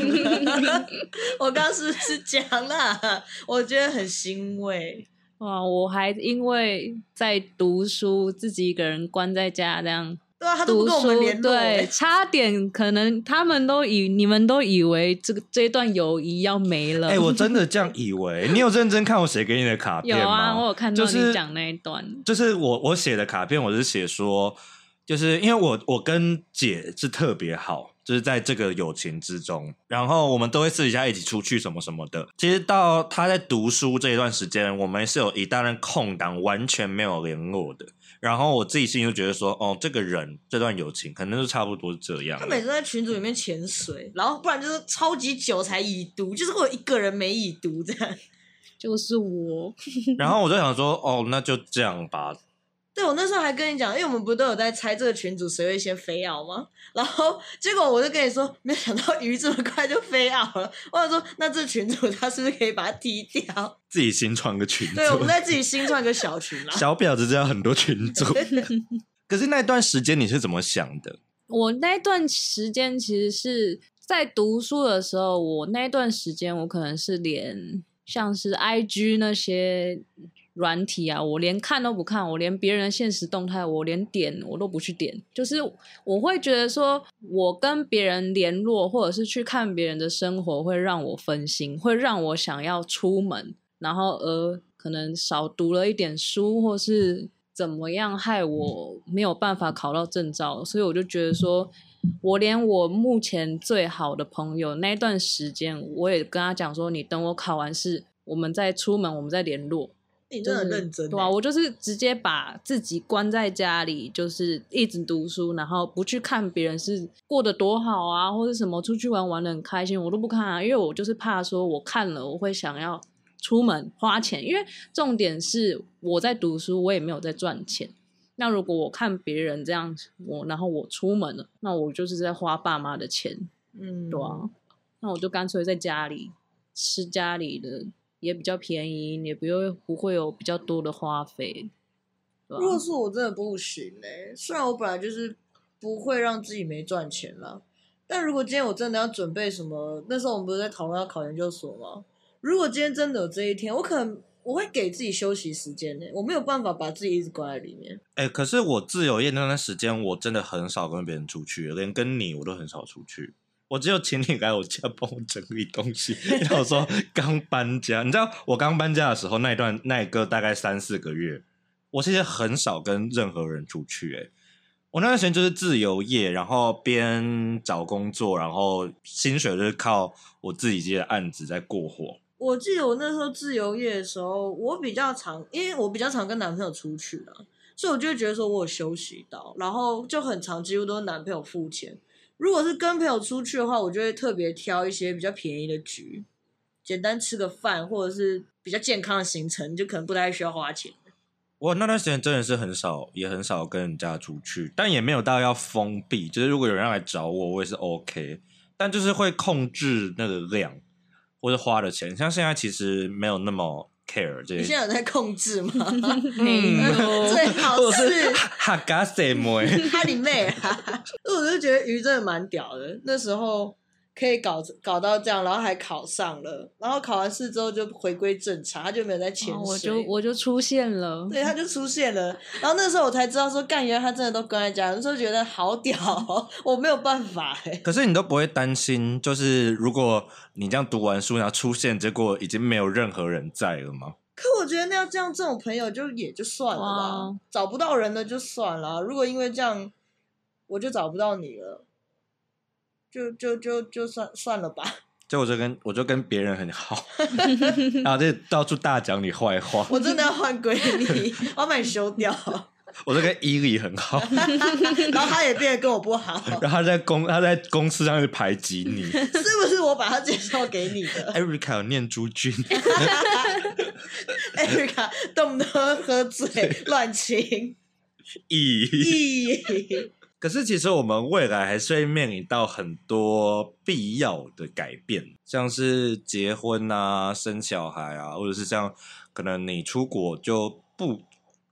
我刚是不是讲了？我觉得很欣慰。哇，我还因为在读书，自己一个人关在家这样。对啊，他都不跟我们联络，对，差点可能他们都以你们都以为这个这段友谊要没了。哎、欸，我真的这样以为。你有认真看我写给你的卡片吗？有啊，我有看到你讲那一段。就是、就是、我我写的卡片，我是写说，就是因为我我跟姐是特别好，就是在这个友情之中，然后我们都会私底下一起出去什么什么的。其实到他在读书这一段时间，我们是有一大段空档，完全没有联络的。然后我自己心里就觉得说，哦，这个人这段友情可能就差不多是这样。他每次在群组里面潜水，然后不然就是超级久才已读，就是会有一个人没已读这样。就是我。然后我就想说，哦，那就这样吧。对，我那时候还跟你讲，因为我们不都有在猜这个群主谁会先飞奥吗？然后结果我就跟你说，没想到鱼这么快就飞奥了。我想说，那这群主他是不是可以把它踢掉？自己新创个群组。对，我们在自己新创个小群啦。小婊子知道很多群主。可是那段时间你是怎么想的？我那段时间其实是在读书的时候，我那段时间我可能是连像是 IG 那些。软体啊，我连看都不看，我连别人的现实动态，我连点我都不去点。就是我会觉得说，我跟别人联络，或者是去看别人的生活，会让我分心，会让我想要出门，然后而可能少读了一点书，或是怎么样，害我没有办法考到证照。所以我就觉得说，我连我目前最好的朋友那段时间，我也跟他讲说，你等我考完试，我们再出门，我们再联络。你真的很认真、欸，对啊，我就是直接把自己关在家里，就是一直读书，然后不去看别人是过得多好啊，或者什么出去玩玩的很开心，我都不看啊，因为我就是怕说我看了我会想要出门花钱，因为重点是我在读书，我也没有在赚钱。那如果我看别人这样，我然后我出门了，那我就是在花爸妈的钱，嗯，对啊，那我就干脆在家里吃家里的。也比较便宜，也不用不会有比较多的花费。如果是我真的不行嘞，虽然我本来就是不会让自己没赚钱啦，但如果今天我真的要准备什么，那时候我们不是在讨论要考研究所吗？如果今天真的有这一天，我可能我会给自己休息时间呢，我没有办法把自己一直关在里面。哎、欸，可是我自由业那段时间，我真的很少跟别人出去，连跟你我都很少出去。我只有请你来我家帮我整理东西。然后我说 刚搬家，你知道我刚搬家的时候那一段那一个大概三四个月，我其实很少跟任何人出去。哎，我那段时间就是自由业，然后边找工作，然后薪水就是靠我自己接的案子在过活。我记得我那时候自由业的时候，我比较常，因为我比较常跟男朋友出去了，所以我就会觉得说我有休息到，然后就很长，几乎都是男朋友付钱。如果是跟朋友出去的话，我就会特别挑一些比较便宜的局，简单吃个饭，或者是比较健康的行程，就可能不太需要花钱。我那段时间真的是很少，也很少跟人家出去，但也没有到要封闭。就是如果有人来找我，我也是 OK，但就是会控制那个量或者花的钱。像现在其实没有那么。Care 这些，你现在有在控制吗？嗯，最好是哈嘎塞妹，哈你妹啊！我就觉得鱼真的蛮屌的，那时候可以搞搞到这样，然后还考上了，然后考完试之后就回归正常，他就没有在潜水，我就我就出现了，对，他就出现了，然后那时候我才知道说，干，原来他真的都关在家，那时候觉得好屌，我没有办法哎。可是你都不会担心，就是如果你这样读完书然后出现，结果已经没有任何人在了吗？可我觉得那要这样，这种朋友就也就算了吧，找不到人了就算了。如果因为这样，我就找不到你了，就就就就算算了吧。就我就跟我就跟别人很好，然后就到处大讲你坏话。我真的要换闺蜜，我要把你休掉。我就跟伊利很好，然后他也变得跟我不好。然后他在公他在公司上去排挤你，是不是我把他介绍给你的？Erica 有念珠菌，Erica 动不动喝醉乱亲，咦咦。可是其实我们未来还是会面临到很多必要的改变，像是结婚啊、生小孩啊，或者是像可能你出国就不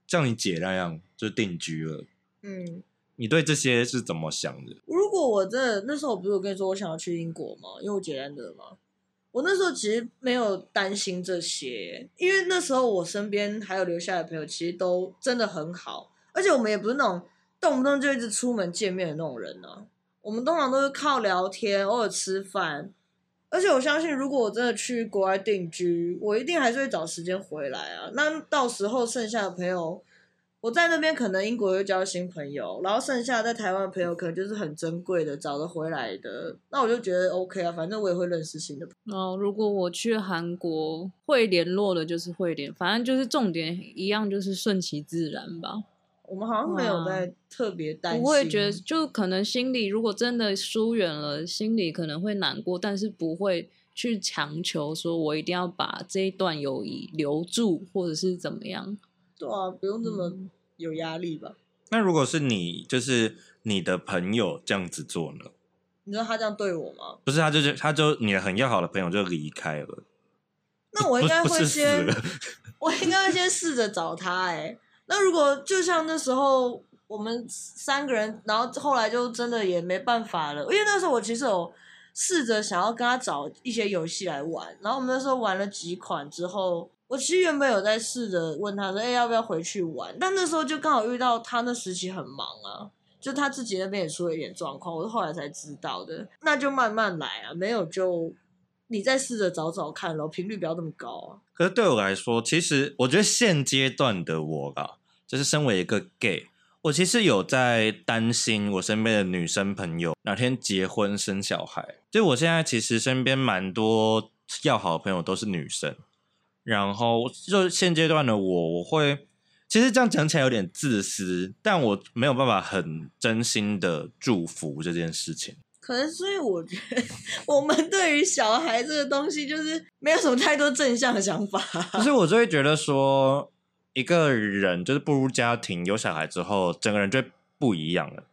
像你姐那样。就定居了。嗯，你对这些是怎么想的？如果我真的那时候，我不是有跟你说我想要去英国吗？因为我姐在那嘛？我那时候其实没有担心这些，因为那时候我身边还有留下来的朋友，其实都真的很好，而且我们也不是那种动不动就一直出门见面的那种人呢、我们通常都是靠聊天，偶尔吃饭。而且我相信，如果我真的去国外定居，我一定还是会找时间回来啊。那到时候剩下的朋友。我在那边可能英国又交新朋友，然后剩下在台湾的朋友可能就是很珍贵的找得回来的，那我就觉得 OK 啊，反正我也会认识新的朋友。哦，如果我去韩国会联络的，就是会联，反正就是重点一样，就是顺其自然吧。我们好像没有在特别担心，不会觉得就可能心里如果真的疏远了，心里可能会难过，但是不会去强求说我一定要把这一段友谊留住，或者是怎么样。对啊，不用这么。嗯有压力吧？那如果是你，就是你的朋友这样子做呢？你知道他这样对我吗？不是，他就是他就你的很要好的朋友就离开了。那我应该会先，我应该会先试着找他。哎，那如果就像那时候我们三个人，然后后来就真的也没办法了，因为那时候我其实有试着想要跟他找一些游戏来玩，然后我们那时候玩了几款之后。我其实原本有在试着问他说：“哎、要不要回去玩？”但那时候就刚好遇到他那时期很忙啊，就他自己那边也出了一点状况，我是后来才知道的。那就慢慢来啊，没有就你再试着找找看咯，频率不要那么高啊。可是对我来说，其实我觉得现阶段的我啊，就是身为一个 gay，我其实有在担心我身边的女生朋友哪天结婚生小孩。就我现在其实身边蛮多要好的朋友都是女生。然后就现阶段的我，我会其实这样讲起来有点自私，但我没有办法很真心的祝福这件事情。可能所以我觉得我们对于小孩这个东西，就是没有什么太多正向的想法。可是我就会觉得说，一个人就是步入家庭有小孩之后，整个人就不一样了，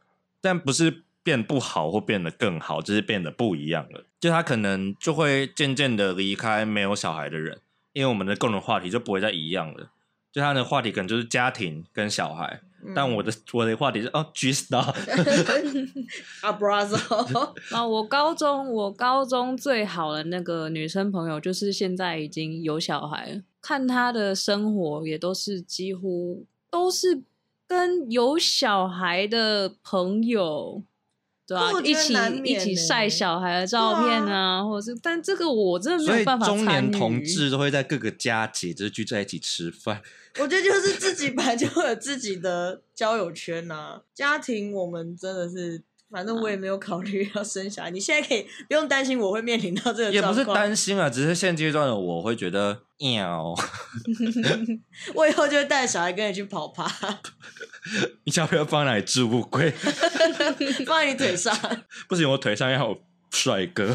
但不是变不好或变得更好，就是变得不一样了。就他可能就会渐渐的离开没有小孩的人。因为我们的共同话题就不会再一样了，就他的话题可能就是家庭跟小孩，但我的我的话题是哦，G-Star，啊，Brother，啊，我高中我高中最好的那个女生朋友，就是现在已经有小孩了，看她的生活也都是几乎都是跟有小孩的朋友。对啊，一起一起晒小孩的照片啊，啊或者是，但这个我真的没有办法。中年同志都会在各个佳节就是聚在一起吃饭。我觉得就是自己本来就会有自己的交友圈呐、啊，家庭我们真的是。反正我也没有考虑要生小孩，你现在可以不用担心我会面临到这个。也不是担心啊，只是现阶段的我会觉得，喵。我以后就会带小孩跟你去跑趴。你要不要放哪里置物柜？放在你腿上。不行，我腿上要有帅哥。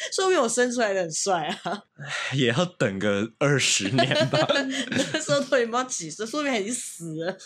说明我生出来的很帅啊。也要等个二十年吧。那时候都已经几岁，说不定已经死了。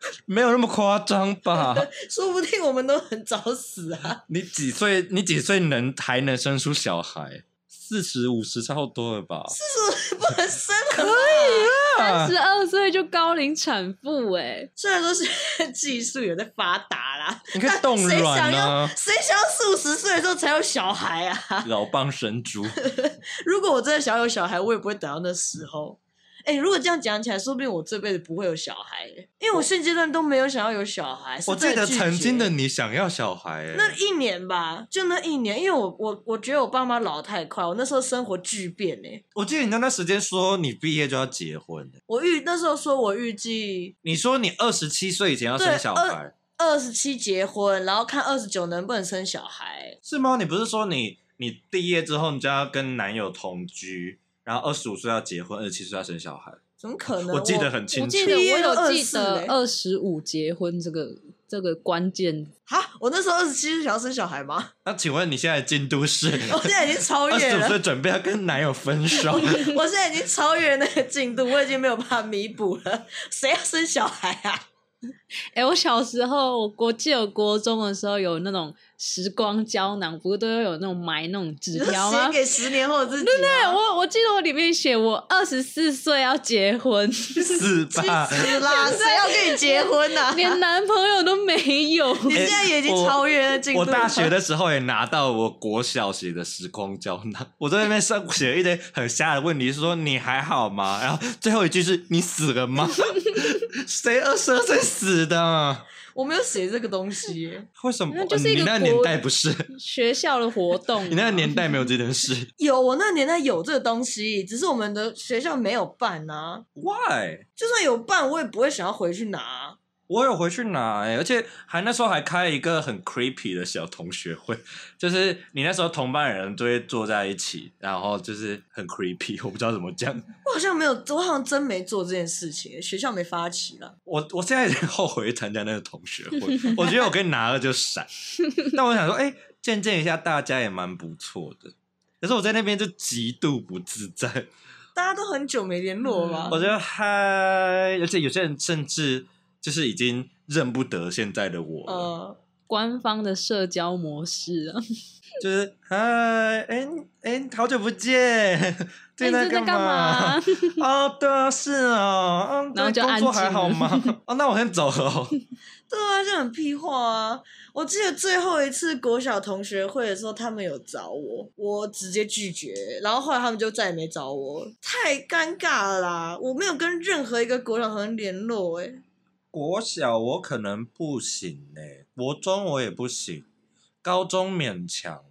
没有那么夸张吧？说不定我们都很早死啊！你几岁？你几岁能还能生出小孩？四十五十差不多了吧？四十五不能生，可以啊！三十二岁就高龄产妇哎！虽然说现在技术有在发达啦，你可以冻卵啊！谁想要四五十岁的时候才有小孩啊？老蚌生珠。如果我真的想要有小孩，我也不会等到那时候。哎、欸，如果这样讲起来，说不定我这辈子不会有小孩，因为我现阶段都没有想要有小孩。我记得曾经的你想要小孩，那一年吧，就那一年，因为我我我觉得我爸妈老太快，我那时候生活巨变哎。我记得你那段时间说你毕业就要结婚，我预那时候说我预计，你说你二十七岁以前要生小孩，二十七结婚，然后看二十九能不能生小孩，是吗？你不是说你你毕业之后你就要跟男友同居？然后二十五岁要结婚，二十七岁要生小孩，怎么可能？我记得很清楚，我记得我有记得二十五结婚这个这个关键。哈，我那时候二十七岁想要生小孩吗？那请问你现在的进度是？我现在已经超越了。二十五岁准备要跟男友分手，我现在已经超越那个进度，我已经没有办法弥补了。谁要生小孩啊？哎、欸，我小时候，我国记得国中的时候有那种时光胶囊，不是都要有那种埋那种纸条吗？写给十年后的自己。对对，我我记得我里面写我二十四岁要结婚，是吧？是啦，谁要跟你结婚呢、啊？连男朋友都没有。你现在也已经超越了进度。我大学的时候也拿到我国小写的时光胶囊，我在那边上写了一堆很瞎的问题，是说你还好吗？然后最后一句是你死了吗？谁二十二岁死的？我没有写这个东西。为什么？那就是一个、哦、你那个年代不是学校的活动？你那个年代没有这件事？有，我那个年代有这个东西，只是我们的学校没有办啊。Why？就算有办，我也不会想要回去拿。我有回去拿而且还那时候还开了一个很 creepy 的小同学会，就是你那时候同班人都会坐在一起，然后就是很 creepy，我不知道怎么讲。我好像没有，我好像真没做这件事情，学校没发起了。我我现在有点后悔参加那个同学会，我觉得我可以拿了就闪。但我想说，哎、欸，见证一下大家也蛮不错的。可是我在那边就极度不自在，大家都很久没联络了。我觉得嗨，而且有些人甚至。就是已经认不得现在的我了，官方的社交模式啊，就是嗨，哎哎，好久不见，最近在干嘛？哦，对啊，是啊，嗯，然后就工作还好吗？哦，那我先走了。对啊，就很屁话啊！我记得最后一次国小同学会的时候，他们有找我，我直接拒绝，然后后来他们就再也没找我，太尴尬了啦！我没有跟任何一个国小同学联络，哎。国小我可能不行哎，国中我也不行，高中勉强。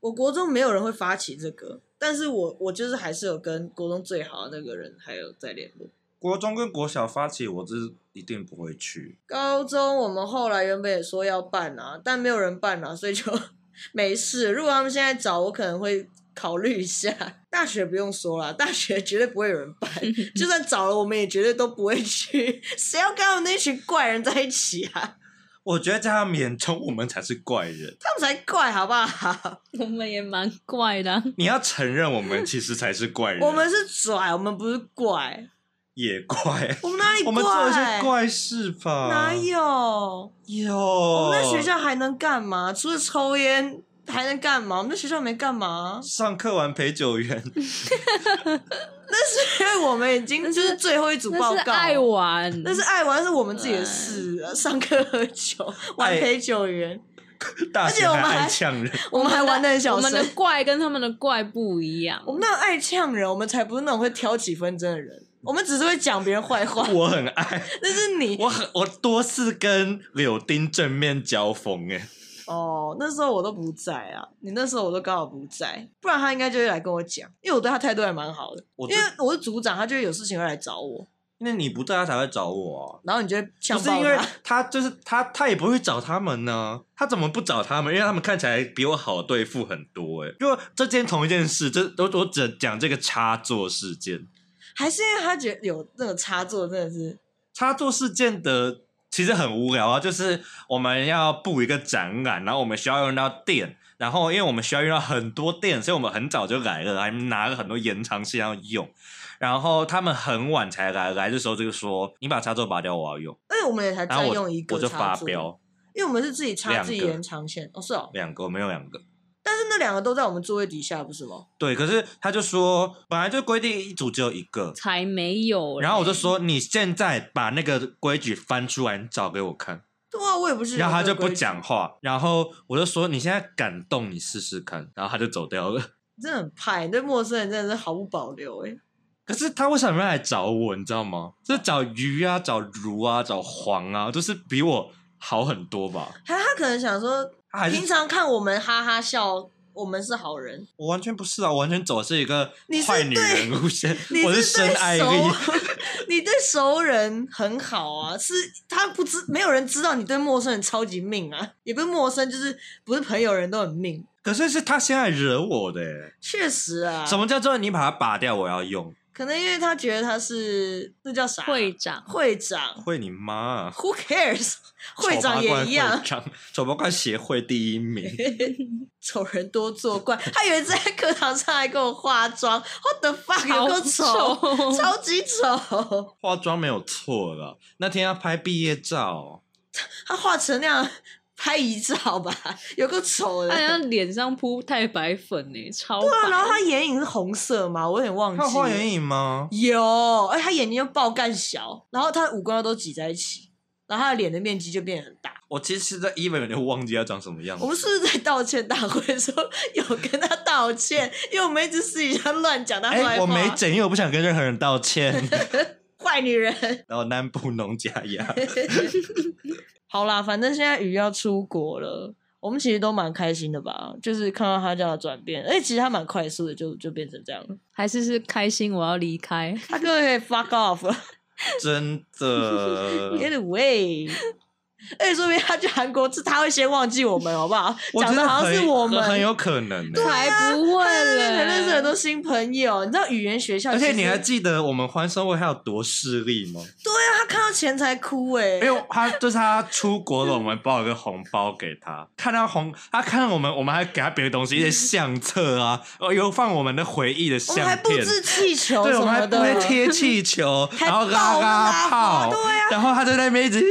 我国中没有人会发起这个，但是我我就是还是有跟国中最好的那个人还有在联络。国中跟国小发起，我是一定不会去。高中我们后来原本也说要办啊，但没有人办啊，所以就 没事。如果他们现在找我，可能会考虑一下。大学不用说了，大学绝对不会有人办，就算找了，我们也绝对都不会去。谁要跟他们那群怪人在一起啊？我觉得在他们眼中，我们才是怪人，他们才怪，好不好？我们也蛮怪的。你要承认，我们其实才是怪人。我们是拽，我们不是怪。也怪，我们哪里怪？我们做一些怪事吧？哪有？有。我们在学校还能干嘛？除了抽烟还能干嘛？我们在学校没干嘛。上课玩陪酒员。那是因为我们已经 就是最后一组报告。爱玩，那是爱玩，是我们自己的事。上课喝酒，玩陪酒员。而且我们还爱呛人，我们还玩的很小声。我们的怪跟他们的怪不一样。我们那种爱呛人，我们才不是那种会挑起纷争的人。我们只是会讲别人坏话。我很爱，那是你。我很，我多次跟柳丁正面交锋哎。哦，那时候我都不在啊，你那时候我都刚好不在，不然他应该就会来跟我讲，因为我对他态度还蛮好的。因为我是组长，他就会有事情会来找我。因为你不在，他才会找我啊。然后你就。不是因为他，就是他，他也不会找他们呢。他怎么不找他们？因为他们看起来比我好对付很多哎。就这件同一件事，这我我只讲这个插座事件。还是因为他觉得有那个插座真的是插座事件的，其实很无聊啊。就是我们要布一个展览，然后我们需要用到电，然后因为我们需要用到很多电，所以我们很早就来了，还拿了很多延长线要用。然后他们很晚才来，来的时候就说：“你把插座拔掉，我要用。”哎我们也才再用一个，我就发飙，因为我们是自己插自己延长线。哦，是哦，两个，没有两个。但是那两个都在我们座位底下，不是吗？对，可是他就说，本来就规定一组只有一个，才没有。然后我就说，你现在把那个规矩翻出来，你找给我看。对啊，我也不是。然后他就不讲话，然后我就说，你现在敢动，你试试看。然后他就走掉了。真的很派，对陌生人真的是毫不保留哎。可是他为什么要来找我？你知道吗？就是找鱼啊，找如啊，找黄啊，就是比我好很多吧。他他可能想说。平常看我们哈哈笑，我们是好人。我完全不是啊，我完全走的是一个坏女人路线。我是深爱力。你对熟人很好啊，是他不知没有人知道你对陌生人超级命啊，也不是陌生，就是不是朋友人都很命。可是是他先来惹我的，确实啊。什么叫做你把它拔掉？我要用。可能因为他觉得他是那叫啥会长，会长会你妈，Who cares？会长也一样，丑八怪协会第一名，丑人多作怪。他有一次在课堂上还给我化妆，What the fuck？有够丑，超级丑。化妆没有错了，那天要拍毕业照，他化成那样。拍遗照吧，有个丑的，他像脸上铺太白粉呢，超白。对啊，然后他眼影是红色嘛，我有点忘记。他画眼影吗？有，哎，他眼睛又爆干小，然后他五官都挤在一起，然后他的脸的面积就变得很大。我其实，在 even 有点忘记他长什么样子。我们是不是在道歉大会的时候有跟他道歉？因为我们一直私底下乱讲他坏话。哎，我没整，因为我不想跟任何人道歉。坏女人。然后南部农家呀。好啦，反正现在鱼要出国了，我们其实都蛮开心的吧？就是看到他这样的转变，哎，其实他蛮快速的，就就变成这样了。还是是开心，我要离开，他根本可以 fuck off 了。真的。Get away。哎，说明他去韩国，是他会先忘记我们，好不好？讲的好像是我们，很有可能。才不会嘞！才认识很多新朋友，你知道语言学校。而且你还记得我们欢送会还有多势利吗？对啊，他看到钱才哭哎。因为他就是他出国了，我们包了个红包给他。看到红，他看到我们，我们还给他别的东西，一些相册啊，有放我们的回忆的相片。还布置气球，对，我们还贴气球，然后拉拉炮，对啊。然后他在那边一直。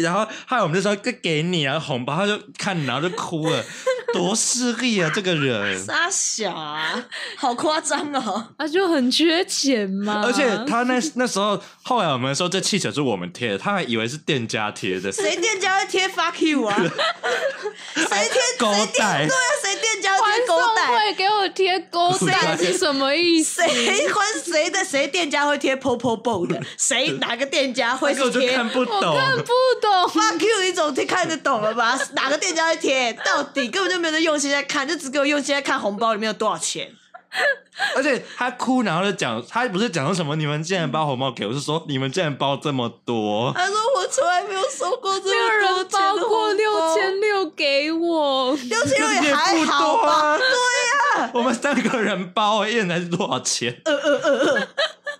然后害我们就说给给你啊红包，他就看你然后就哭了，多势利啊这个人，傻小啊，好夸张哦，他就很缺钱嘛，而且他那那时候后来我们说这气球是我们贴的，他还以为是店家贴的，谁店家会贴 fuck you 啊？谁贴勾带？对啊，谁店家会贴勾带？会给我贴勾带是什么意思？谁还谁的谁店家会贴 popo bo 的？谁哪个店家会贴？我就看不懂，我看不懂。fuck you，你总看得懂了吧？哪个店家会贴？到底根本就没有人用心在看，就只给我用心在看红包里面有多少钱。而且他哭，然后就讲，他不是讲说什么？你们竟然包红包给我，是说你们竟然包这么多。他说我从来没有收过这么多包过六千六给我，六千六也还好吧？对呀、啊，我们三个人包，一人才是多少钱？呃呃呃呃，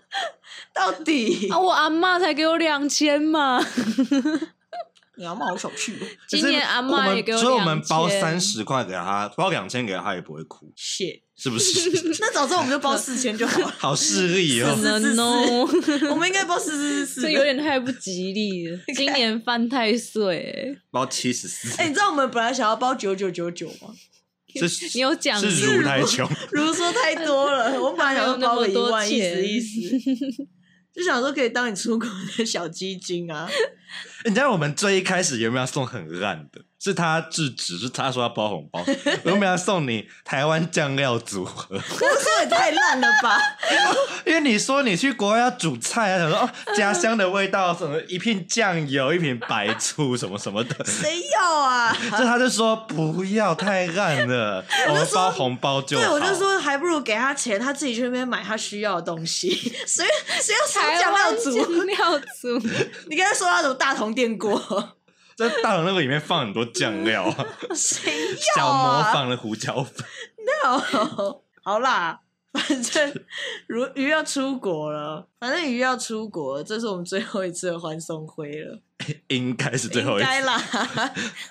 到底啊，我阿妈才给我两千嘛。你 阿妈好小气哦！今年阿妈也给我所以我们包三十块给他，包两千给他，他也不会哭。谢，是不是？那早知道我们就包四千就好了。好势利哦！能哦，我们应该包四四四四。这有点太不吉利了。今年犯太岁，包七十四。哎，你知道我们本来想要包九九九九吗？是，你有讲是如太穷，如说太多了。我们本来想要包个一万，意思意思。就想说可以当你出国的小基金啊！你知道我们最一开始有没有送很烂的？是他制止，是他说要包红包，我们要送你台湾酱料组合。我说也太烂了吧！因为你说你去国外要煮菜啊，想说哦家乡的味道，什么一片酱油，一瓶白醋，什么什么的。谁要啊？就他就说不要太烂了，我们包红包就好。对，我就说还不如给他钱，他自己去那边买他需要的东西。谁谁要台酱料组？酱料组？你刚才说要什么大同电锅？在大同那个里面放很多酱料啊，谁要啊？小魔放了胡椒粉。No，好啦，反正如鱼要出国了，反正鱼要出国了，这是我们最后一次的欢送会了。应该是最后一次，应该啦，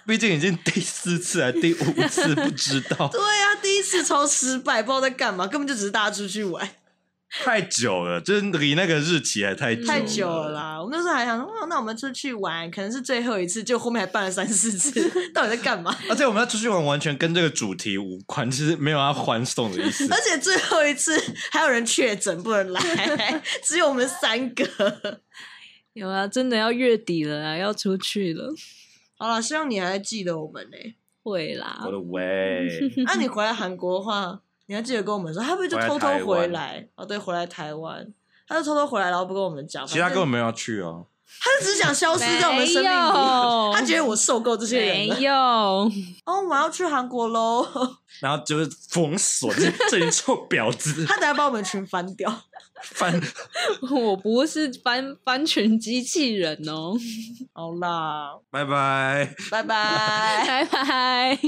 毕竟已经第四次还第五次，不知道。对呀、啊，第一次超失败，不知道在干嘛，根本就只是大家出去玩。太久了，就是离那个日期还太久了。太久了啦！我们那时候还想说，哦，那我们出去玩，可能是最后一次，就后面还办了三四次，到底在干嘛？而且我们要出去玩，完全跟这个主题无关，其实没有要欢送的意思。而且最后一次还有人确诊不能来，只有我们三个。有啊，真的要月底了啊，要出去了。好了，希望你还记得我们呢。会啦。我的喂。那你回来韩国的话？你还记得跟我们说，他不会就偷偷回来？哦，对，回来台湾，他就偷偷回来，然后不跟我们讲。其实他根本没有要去哦，他就只想消失在我们生命里。他觉得我受够这些人了。没有。哦，我要去韩国喽。然后就是封锁这 这群臭婊子。他等下把我们群翻掉。翻？我不是翻翻群机器人哦。好啦，拜拜，拜拜，拜拜。